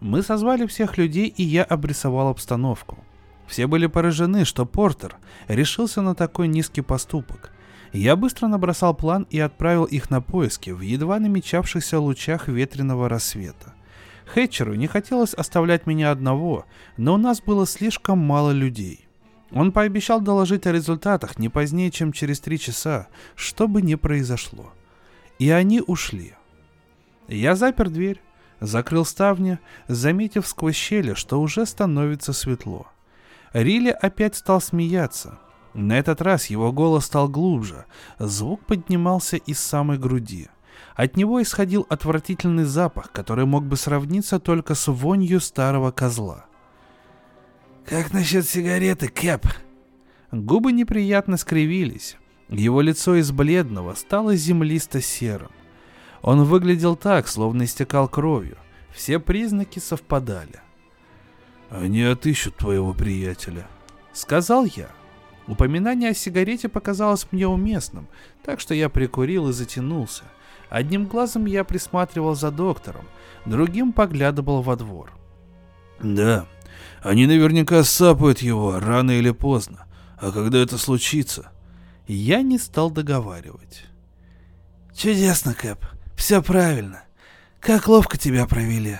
Мы созвали всех людей, и я обрисовал обстановку. Все были поражены, что Портер решился на такой низкий поступок. Я быстро набросал план и отправил их на поиски в едва намечавшихся лучах ветреного рассвета. Хэтчеру не хотелось оставлять меня одного, но у нас было слишком мало людей. Он пообещал доложить о результатах не позднее, чем через три часа, что бы ни произошло. И они ушли. Я запер дверь, закрыл ставни, заметив сквозь щели, что уже становится светло. Рилли опять стал смеяться, на этот раз его голос стал глубже, звук поднимался из самой груди. От него исходил отвратительный запах, который мог бы сравниться только с вонью старого козла. «Как насчет сигареты, Кэп?» Губы неприятно скривились. Его лицо из бледного стало землисто-серым. Он выглядел так, словно истекал кровью. Все признаки совпадали. «Они отыщут твоего приятеля», — сказал я. Упоминание о сигарете показалось мне уместным, так что я прикурил и затянулся. Одним глазом я присматривал за доктором, другим поглядывал во двор. «Да, они наверняка сапают его рано или поздно. А когда это случится?» Я не стал договаривать. «Чудесно, Кэп. Все правильно. Как ловко тебя провели.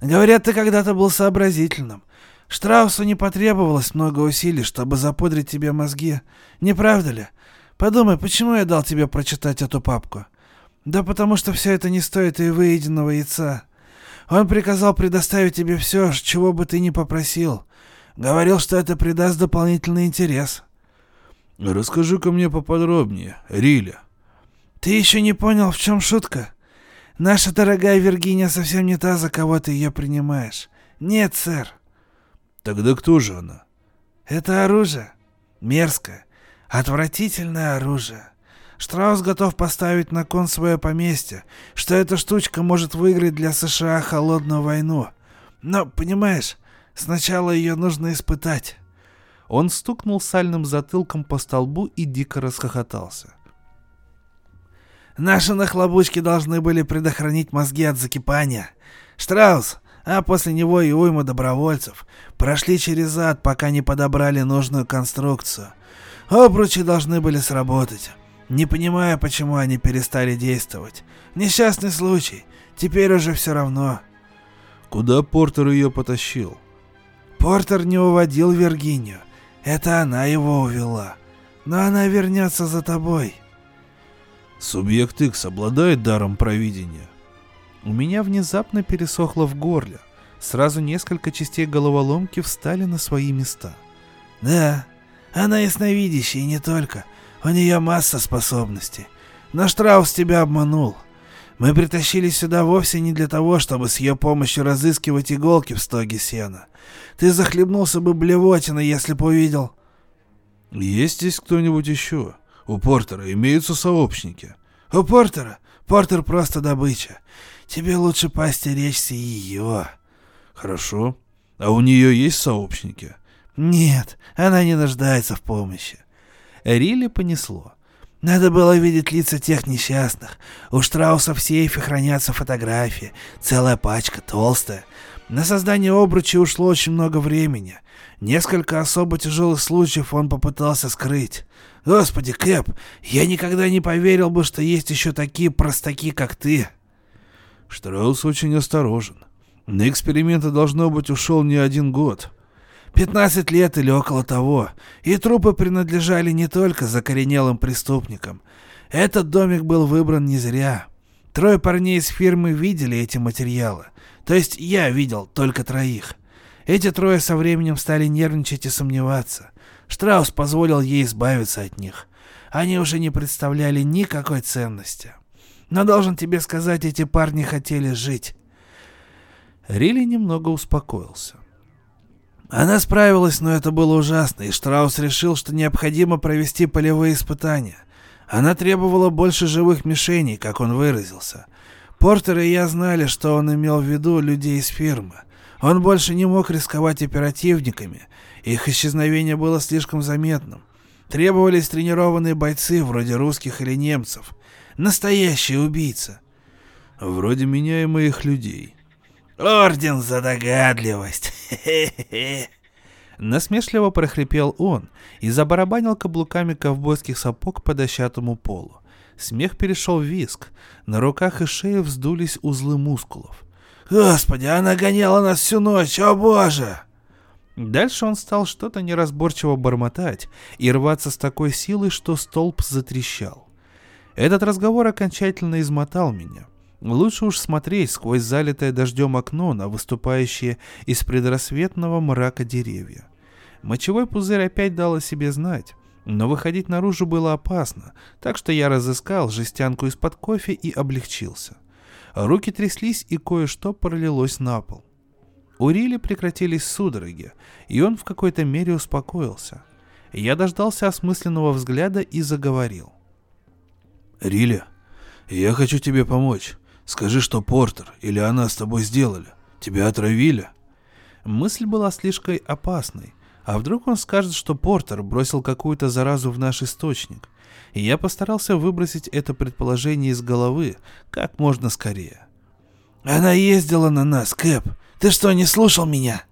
Говорят, ты когда-то был сообразительным. Штраусу не потребовалось много усилий, чтобы запудрить тебе мозги. Не правда ли? Подумай, почему я дал тебе прочитать эту папку? Да потому что все это не стоит и выеденного яйца. Он приказал предоставить тебе все, чего бы ты ни попросил. Говорил, что это придаст дополнительный интерес. Расскажи-ка мне поподробнее, Риля. Ты еще не понял, в чем шутка? Наша дорогая Виргиния совсем не та, за кого ты ее принимаешь. Нет, сэр. Тогда кто же она? Это оружие. Мерзкое. Отвратительное оружие. Штраус готов поставить на кон свое поместье, что эта штучка может выиграть для США холодную войну. Но, понимаешь, сначала ее нужно испытать. Он стукнул сальным затылком по столбу и дико расхохотался. Наши нахлобучки должны были предохранить мозги от закипания. Штраус, а после него и уйма добровольцев прошли через ад, пока не подобрали нужную конструкцию. Обручи должны были сработать. Не понимая, почему они перестали действовать. Несчастный случай. Теперь уже все равно. Куда Портер ее потащил? Портер не уводил Виргинию. Это она его увела. Но она вернется за тобой. Субъект X обладает даром провидения. У меня внезапно пересохло в горле. Сразу несколько частей головоломки встали на свои места – Да, она ясновидящая и не только. У нее масса способностей. Но Штраус тебя обманул. Мы притащили сюда вовсе не для того, чтобы с ее помощью разыскивать иголки в стоге сена. Ты захлебнулся бы блевотиной, если бы увидел... Есть здесь кто-нибудь еще? У Портера имеются сообщники. У Портера? Портер просто добыча. Тебе лучше поостеречься ее. Хорошо. А у нее есть сообщники? Нет, она не нуждается в помощи. Рилли понесло. Надо было видеть лица тех несчастных. У Штрауса в сейфе хранятся фотографии. Целая пачка, толстая. На создание обруча ушло очень много времени. Несколько особо тяжелых случаев он попытался скрыть. Господи, Кэп, я никогда не поверил бы, что есть еще такие простаки, как ты. Штраус очень осторожен. На эксперименты, должно быть, ушел не один год. Пятнадцать лет или около того, и трупы принадлежали не только закоренелым преступникам. Этот домик был выбран не зря. Трое парней из фирмы видели эти материалы. То есть я видел только троих. Эти трое со временем стали нервничать и сомневаться. Штраус позволил ей избавиться от них. Они уже не представляли никакой ценности. Но должен тебе сказать, эти парни хотели жить. Рилли немного успокоился. Она справилась, но это было ужасно, и Штраус решил, что необходимо провести полевые испытания. Она требовала больше живых мишеней, как он выразился. Портер и я знали, что он имел в виду людей из фирмы. Он больше не мог рисковать оперативниками. Их исчезновение было слишком заметным. Требовались тренированные бойцы, вроде русских или немцев. Настоящие убийцы. Вроде меня и моих людей. Орден за догадливость. Насмешливо прохрипел он и забарабанил каблуками ковбойских сапог по дощатому полу. Смех перешел в виск. На руках и шее вздулись узлы мускулов. «Господи, она гоняла нас всю ночь, о боже!» Дальше он стал что-то неразборчиво бормотать и рваться с такой силой, что столб затрещал. Этот разговор окончательно измотал меня. Лучше уж смотреть сквозь залитое дождем окно на выступающие из предрассветного мрака деревья. Мочевой пузырь опять дал о себе знать, но выходить наружу было опасно, так что я разыскал жестянку из-под кофе и облегчился. Руки тряслись и кое-что пролилось на пол. У Рили прекратились судороги, и он в какой-то мере успокоился. Я дождался осмысленного взгляда и заговорил. «Рили, я хочу тебе помочь. Скажи, что Портер или она с тобой сделали. Тебя отравили?» Мысль была слишком опасной. А вдруг он скажет, что Портер бросил какую-то заразу в наш источник? И я постарался выбросить это предположение из головы как можно скорее. «Она ездила на нас, Кэп. Ты что, не слушал меня?»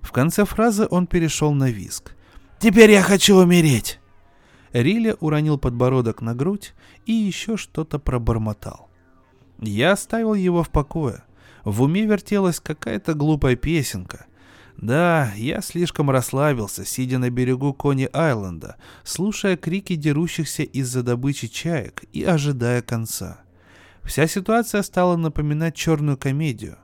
В конце фразы он перешел на виск. «Теперь я хочу умереть!» Рилли уронил подбородок на грудь и еще что-то пробормотал. Я оставил его в покое. В уме вертелась какая-то глупая песенка. Да, я слишком расслабился, сидя на берегу Кони-Айленда, слушая крики дерущихся из-за добычи чаек и ожидая конца. Вся ситуация стала напоминать черную комедию.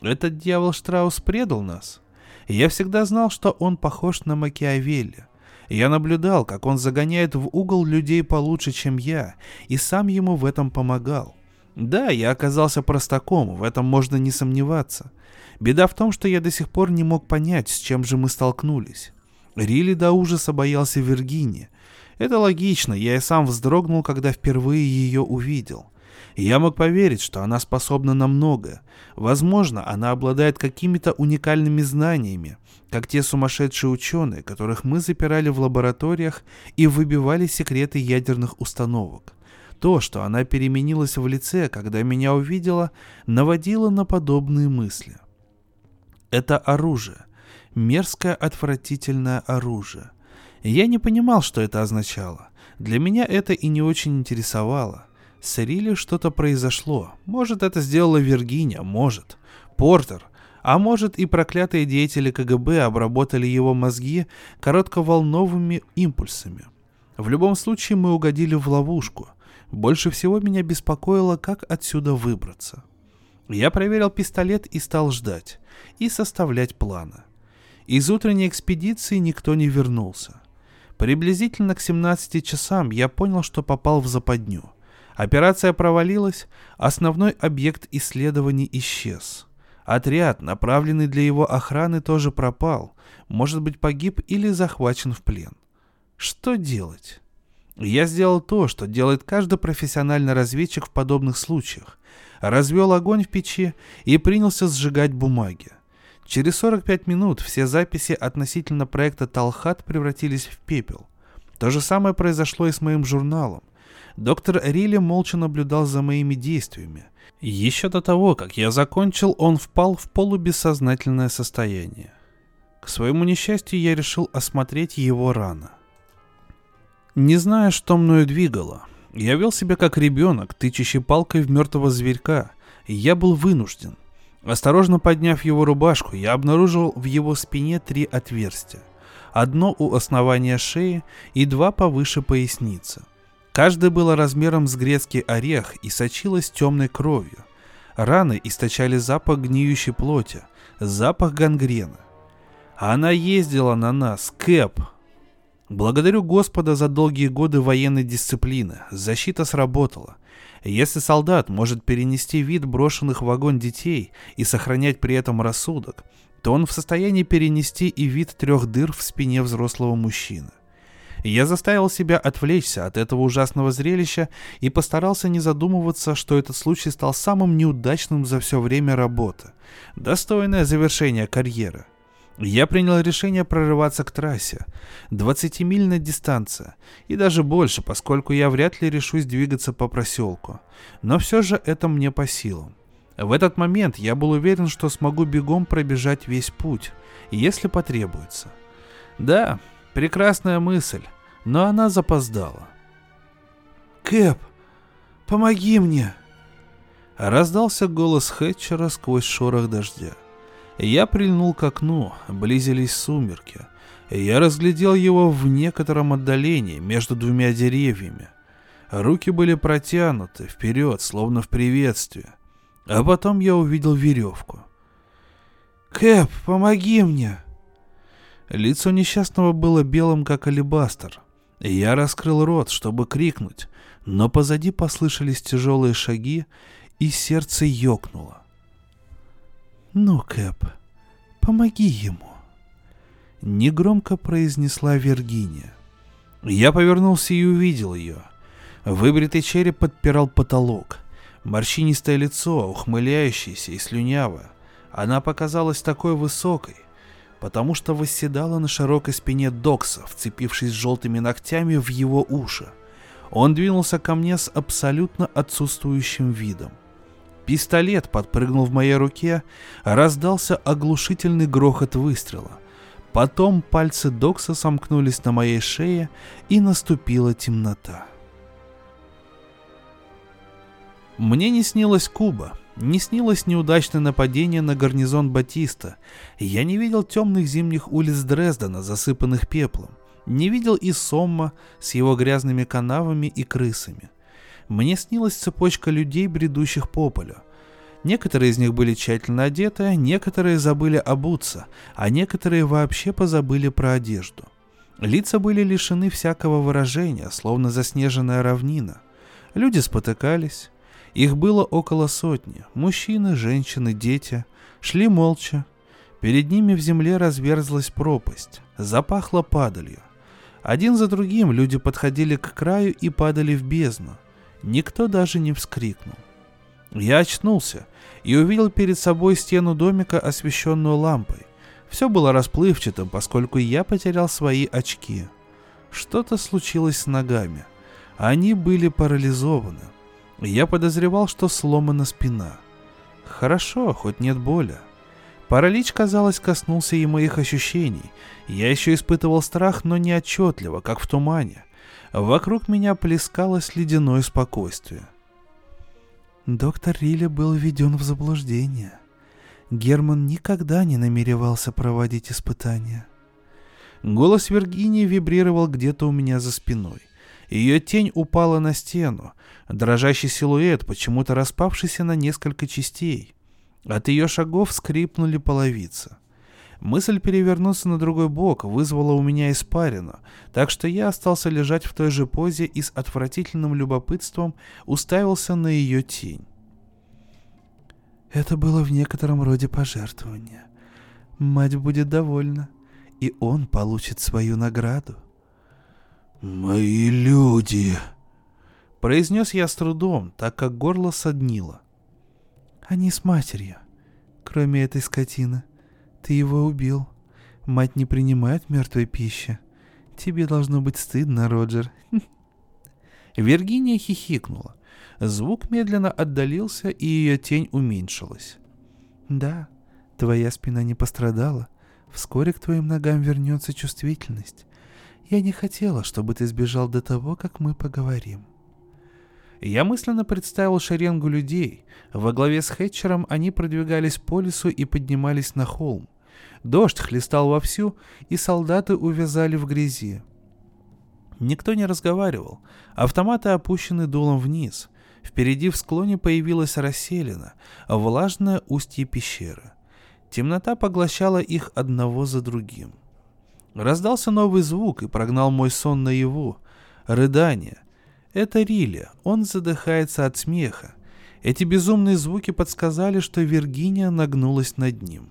Этот дьявол Штраус предал нас. Я всегда знал, что он похож на Макиавелли. Я наблюдал, как он загоняет в угол людей получше, чем я, и сам ему в этом помогал. Да, я оказался простаком, в этом можно не сомневаться. Беда в том, что я до сих пор не мог понять, с чем же мы столкнулись. Рилли до ужаса боялся Виргинии. Это логично, я и сам вздрогнул, когда впервые ее увидел. Я мог поверить, что она способна на многое. Возможно, она обладает какими-то уникальными знаниями, как те сумасшедшие ученые, которых мы запирали в лабораториях и выбивали секреты ядерных установок. То, что она переменилась в лице, когда меня увидела, наводило на подобные мысли. Это оружие. Мерзкое, отвратительное оружие. Я не понимал, что это означало. Для меня это и не очень интересовало. С Рилли что-то произошло. Может, это сделала Виргиния, может. Портер. А может, и проклятые деятели КГБ обработали его мозги коротковолновыми импульсами. В любом случае, мы угодили в ловушку — больше всего меня беспокоило, как отсюда выбраться. Я проверил пистолет и стал ждать, и составлять планы. Из утренней экспедиции никто не вернулся. Приблизительно к 17 часам я понял, что попал в западню. Операция провалилась, основной объект исследований исчез. Отряд, направленный для его охраны, тоже пропал, может быть погиб или захвачен в плен. Что делать? Я сделал то, что делает каждый профессиональный разведчик в подобных случаях. Развел огонь в печи и принялся сжигать бумаги. Через 45 минут все записи относительно проекта Талхат превратились в пепел. То же самое произошло и с моим журналом. Доктор Рилли молча наблюдал за моими действиями. Еще до того, как я закончил, он впал в полубессознательное состояние. К своему несчастью, я решил осмотреть его рано. Не зная, что мною двигало, я вел себя как ребенок, тычащий палкой в мертвого зверька, я был вынужден. Осторожно подняв его рубашку, я обнаружил в его спине три отверстия. Одно у основания шеи и два повыше поясницы. Каждое было размером с грецкий орех и сочилось темной кровью. Раны источали запах гниющей плоти, запах гангрены. Она ездила на нас, Кэп, Благодарю Господа за долгие годы военной дисциплины. Защита сработала. Если солдат может перенести вид брошенных в огонь детей и сохранять при этом рассудок, то он в состоянии перенести и вид трех дыр в спине взрослого мужчины. Я заставил себя отвлечься от этого ужасного зрелища и постарался не задумываться, что этот случай стал самым неудачным за все время работы. Достойное завершение карьеры. Я принял решение прорываться к трассе. 20-мильная дистанция. И даже больше, поскольку я вряд ли решусь двигаться по проселку. Но все же это мне по силам. В этот момент я был уверен, что смогу бегом пробежать весь путь, если потребуется. Да, прекрасная мысль, но она запоздала. «Кэп, помоги мне!» Раздался голос Хэтчера сквозь шорох дождя. Я прильнул к окну, близились сумерки. Я разглядел его в некотором отдалении между двумя деревьями. Руки были протянуты вперед, словно в приветствии. А потом я увидел веревку. «Кэп, помоги мне!» Лицо несчастного было белым, как алебастр. Я раскрыл рот, чтобы крикнуть, но позади послышались тяжелые шаги, и сердце ёкнуло. «Ну, Кэп, помоги ему», — негромко произнесла Виргиния. Я повернулся и увидел ее. Выбритый череп подпирал потолок. Морщинистое лицо, ухмыляющееся и слюнявое. Она показалась такой высокой, потому что восседала на широкой спине Докса, вцепившись желтыми ногтями в его уши. Он двинулся ко мне с абсолютно отсутствующим видом. Пистолет подпрыгнул в моей руке, раздался оглушительный грохот выстрела. Потом пальцы Докса сомкнулись на моей шее, и наступила темнота. Мне не снилось Куба, не снилось неудачное нападение на гарнизон Батиста. Я не видел темных зимних улиц Дрездена, засыпанных пеплом. Не видел и Сомма с его грязными канавами и крысами мне снилась цепочка людей, бредущих по полю. Некоторые из них были тщательно одеты, некоторые забыли обуться, а некоторые вообще позабыли про одежду. Лица были лишены всякого выражения, словно заснеженная равнина. Люди спотыкались. Их было около сотни. Мужчины, женщины, дети. Шли молча. Перед ними в земле разверзлась пропасть. Запахло падалью. Один за другим люди подходили к краю и падали в бездну. Никто даже не вскрикнул. Я очнулся и увидел перед собой стену домика, освещенную лампой. Все было расплывчатым, поскольку я потерял свои очки. Что-то случилось с ногами. Они были парализованы. Я подозревал, что сломана спина. Хорошо, хоть нет боли. Паралич, казалось, коснулся и моих ощущений. Я еще испытывал страх, но не отчетливо, как в тумане. Вокруг меня плескалось ледяное спокойствие. Доктор Рилли был введен в заблуждение. Герман никогда не намеревался проводить испытания. Голос Виргинии вибрировал где-то у меня за спиной. Ее тень упала на стену, дрожащий силуэт, почему-то распавшийся на несколько частей. От ее шагов скрипнули половицы. Мысль перевернуться на другой бок вызвала у меня испарину, так что я остался лежать в той же позе и с отвратительным любопытством уставился на ее тень. Это было в некотором роде пожертвование. Мать будет довольна, и он получит свою награду. «Мои люди!» Произнес я с трудом, так как горло соднило. Они с матерью, кроме этой скотины. Ты его убил. Мать не принимает мертвой пищи. Тебе должно быть стыдно, Роджер. Виргиния хихикнула. Звук медленно отдалился, и ее тень уменьшилась. Да, твоя спина не пострадала. Вскоре к твоим ногам вернется чувствительность. Я не хотела, чтобы ты сбежал до того, как мы поговорим. Я мысленно представил шеренгу людей. Во главе с Хэтчером они продвигались по лесу и поднимались на холм. Дождь хлестал вовсю, и солдаты увязали в грязи. Никто не разговаривал. Автоматы опущены дулом вниз. Впереди в склоне появилась расселена, влажное устье пещеры. Темнота поглощала их одного за другим. Раздался новый звук и прогнал мой сон наяву. Рыдание — это Рилли, он задыхается от смеха. Эти безумные звуки подсказали, что Виргиния нагнулась над ним.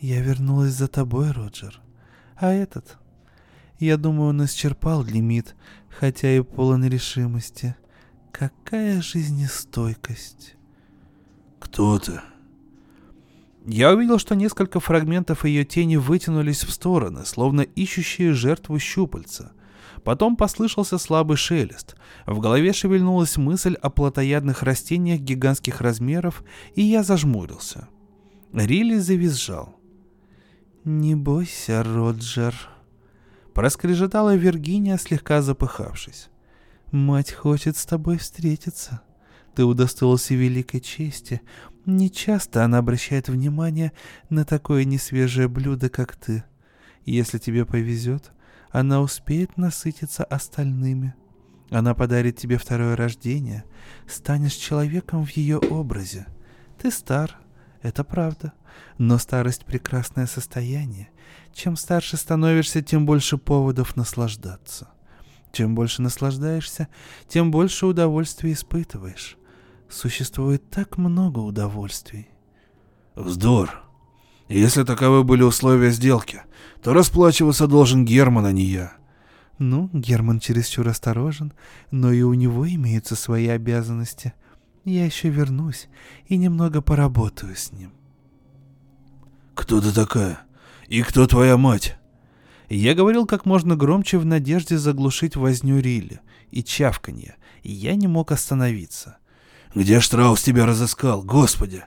«Я вернулась за тобой, Роджер. А этот? Я думаю, он исчерпал лимит, хотя и полон решимости. Какая жизнестойкость!» «Кто ты?» Я увидел, что несколько фрагментов ее тени вытянулись в стороны, словно ищущие жертву щупальца. Потом послышался слабый шелест. В голове шевельнулась мысль о плотоядных растениях гигантских размеров, и я зажмурился. Рилли завизжал. «Не бойся, Роджер», — проскрежетала Виргиния, слегка запыхавшись. «Мать хочет с тобой встретиться. Ты удостоился великой чести. Не часто она обращает внимание на такое несвежее блюдо, как ты. Если тебе повезет, она успеет насытиться остальными. Она подарит тебе второе рождение, станешь человеком в ее образе. Ты стар, это правда, но старость — прекрасное состояние. Чем старше становишься, тем больше поводов наслаждаться. Чем больше наслаждаешься, тем больше удовольствия испытываешь. Существует так много удовольствий. Вздор. Если таковы были условия сделки, то расплачиваться должен Герман, а не я. Ну, Герман чересчур осторожен, но и у него имеются свои обязанности. Я еще вернусь и немного поработаю с ним. Кто ты такая? И кто твоя мать? Я говорил как можно громче в надежде заглушить возню Рилли и чавканье, и я не мог остановиться. Где Штраус тебя разыскал, господи?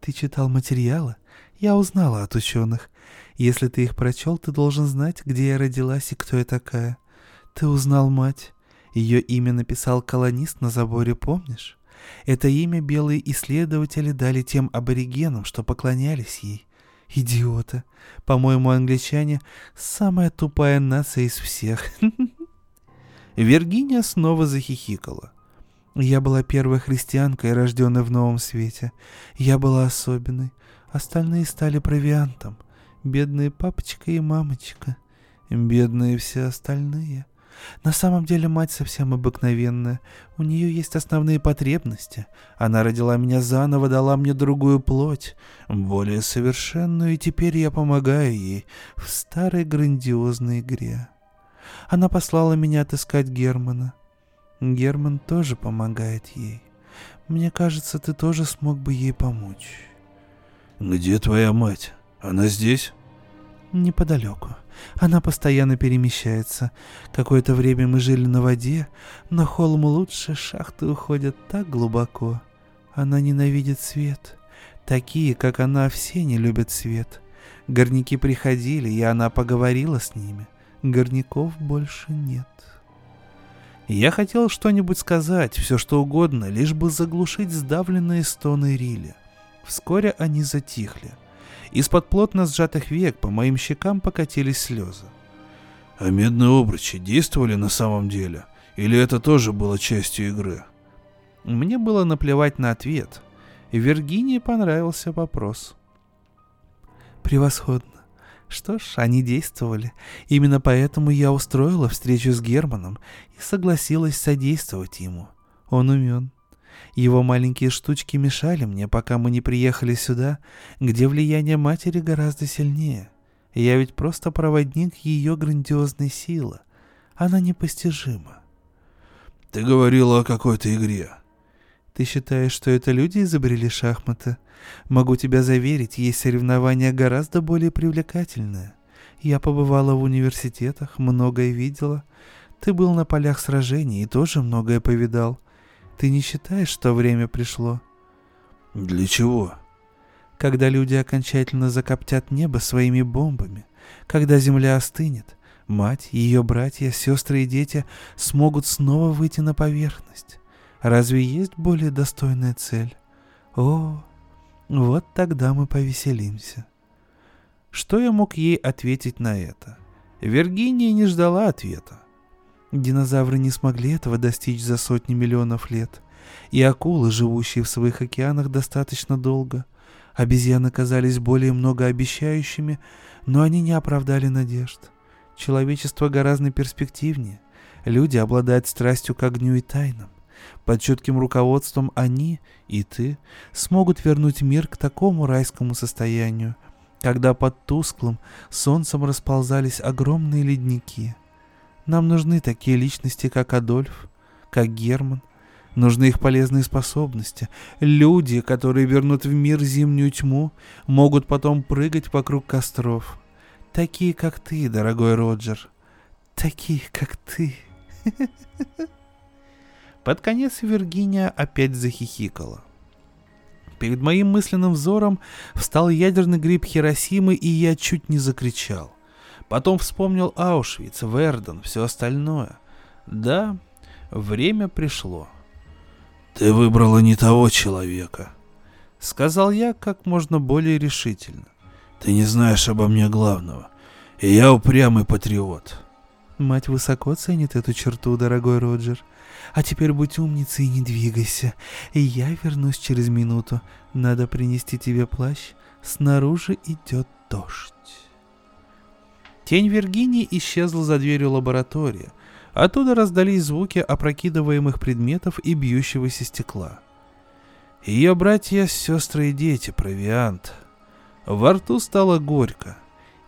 Ты читал материалы? Я узнала от ученых. Если ты их прочел, ты должен знать, где я родилась и кто я такая. Ты узнал мать. Ее имя написал колонист на заборе, помнишь? Это имя белые исследователи дали тем аборигенам, что поклонялись ей. Идиоты. По-моему, англичане — самая тупая нация из всех. Виргиния снова захихикала. Я была первой христианкой, рожденной в новом свете. Я была особенной. Остальные стали провиантом — бедные папочка и мамочка, бедные все остальные. На самом деле мать совсем обыкновенная. У нее есть основные потребности. Она родила меня заново, дала мне другую плоть, более совершенную, и теперь я помогаю ей в старой грандиозной игре. Она послала меня отыскать Германа. Герман тоже помогает ей. Мне кажется, ты тоже смог бы ей помочь. «Где твоя мать?» Она здесь? Неподалеку. Она постоянно перемещается. Какое-то время мы жили на воде, но холм лучше, шахты уходят так глубоко. Она ненавидит свет. Такие, как она, все не любят свет. Горняки приходили, и она поговорила с ними. Горняков больше нет. Я хотел что-нибудь сказать, все что угодно, лишь бы заглушить сдавленные стоны Риля. Вскоре они затихли. Из-под плотно сжатых век по моим щекам покатились слезы. А медные обручи действовали на самом деле? Или это тоже было частью игры? Мне было наплевать на ответ. Виргинии понравился вопрос. Превосходно. Что ж, они действовали. Именно поэтому я устроила встречу с Германом и согласилась содействовать ему. Он умен. Его маленькие штучки мешали мне, пока мы не приехали сюда, где влияние матери гораздо сильнее. Я ведь просто проводник ее грандиозной силы. Она непостижима. Ты говорила о какой-то игре. Ты считаешь, что это люди изобрели шахматы? Могу тебя заверить, есть соревнования гораздо более привлекательные. Я побывала в университетах, многое видела. Ты был на полях сражений и тоже многое повидал. Ты не считаешь, что время пришло? Для чего? Когда люди окончательно закоптят небо своими бомбами, когда земля остынет, мать, ее братья, сестры и дети смогут снова выйти на поверхность. Разве есть более достойная цель? О, вот тогда мы повеселимся. Что я мог ей ответить на это? Виргиния не ждала ответа. Динозавры не смогли этого достичь за сотни миллионов лет. И акулы, живущие в своих океанах достаточно долго. Обезьяны казались более многообещающими, но они не оправдали надежд. Человечество гораздо перспективнее. Люди обладают страстью к огню и тайнам. Под чутким руководством они и ты смогут вернуть мир к такому райскому состоянию, когда под тусклым солнцем расползались огромные ледники. Нам нужны такие личности, как Адольф, как Герман. Нужны их полезные способности. Люди, которые вернут в мир зимнюю тьму, могут потом прыгать вокруг костров. Такие, как ты, дорогой Роджер. Такие, как ты. Под конец Виргиния опять захихикала. Перед моим мысленным взором встал ядерный гриб Хиросимы, и я чуть не закричал. Потом вспомнил Аушвиц, Верден, все остальное. Да, время пришло. «Ты выбрала не того человека», — сказал я как можно более решительно. «Ты не знаешь обо мне главного, и я упрямый патриот». Мать высоко ценит эту черту, дорогой Роджер. А теперь будь умницей и не двигайся. И я вернусь через минуту. Надо принести тебе плащ. Снаружи идет дождь. Тень Виргинии исчезла за дверью лаборатории. Оттуда раздались звуки опрокидываемых предметов и бьющегося стекла. Ее братья, сестры и дети, провиант. Во рту стало горько.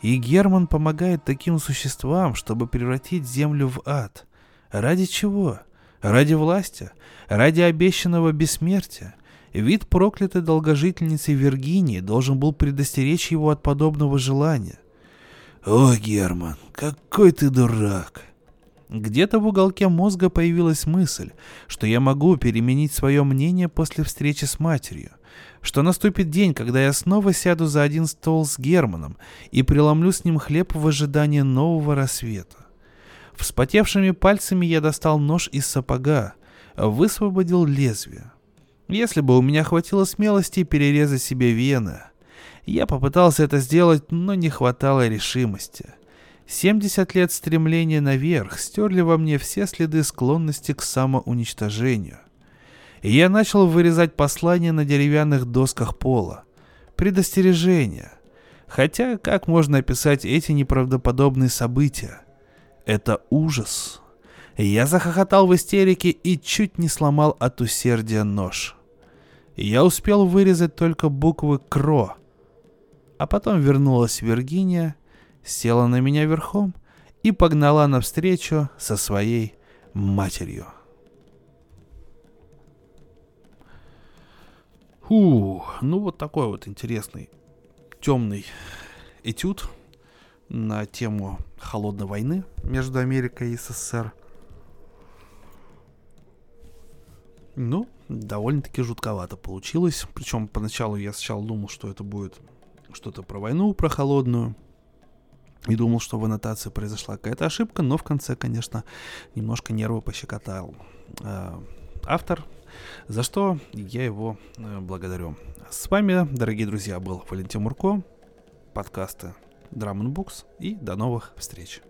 И Герман помогает таким существам, чтобы превратить землю в ад. Ради чего? — Ради власти, ради обещанного бессмертия, вид проклятой долгожительницы Виргинии должен был предостеречь его от подобного желания. «О, Герман, какой ты дурак!» Где-то в уголке мозга появилась мысль, что я могу переменить свое мнение после встречи с матерью, что наступит день, когда я снова сяду за один стол с Германом и преломлю с ним хлеб в ожидании нового рассвета. Вспотевшими пальцами я достал нож из сапога, высвободил лезвие. Если бы у меня хватило смелости перерезать себе вены. Я попытался это сделать, но не хватало решимости. 70 лет стремления наверх стерли во мне все следы склонности к самоуничтожению. И я начал вырезать послания на деревянных досках пола. Предостережение. Хотя, как можно описать эти неправдоподобные события? Это ужас. Я захохотал в истерике и чуть не сломал от усердия нож. Я успел вырезать только буквы «Кро». А потом вернулась Виргиния, села на меня верхом и погнала навстречу со своей матерью. Фу, ну вот такой вот интересный темный этюд на тему холодной войны между Америкой и СССР. Ну, довольно-таки жутковато получилось. Причем поначалу я сначала думал, что это будет что-то про войну, про холодную. И думал, что в аннотации произошла какая-то ошибка, но в конце, конечно, немножко нервы пощекотал э, автор, за что я его э, благодарю. С вами, дорогие друзья, был Валентин Мурко, подкасты Drum Books и до новых встреч.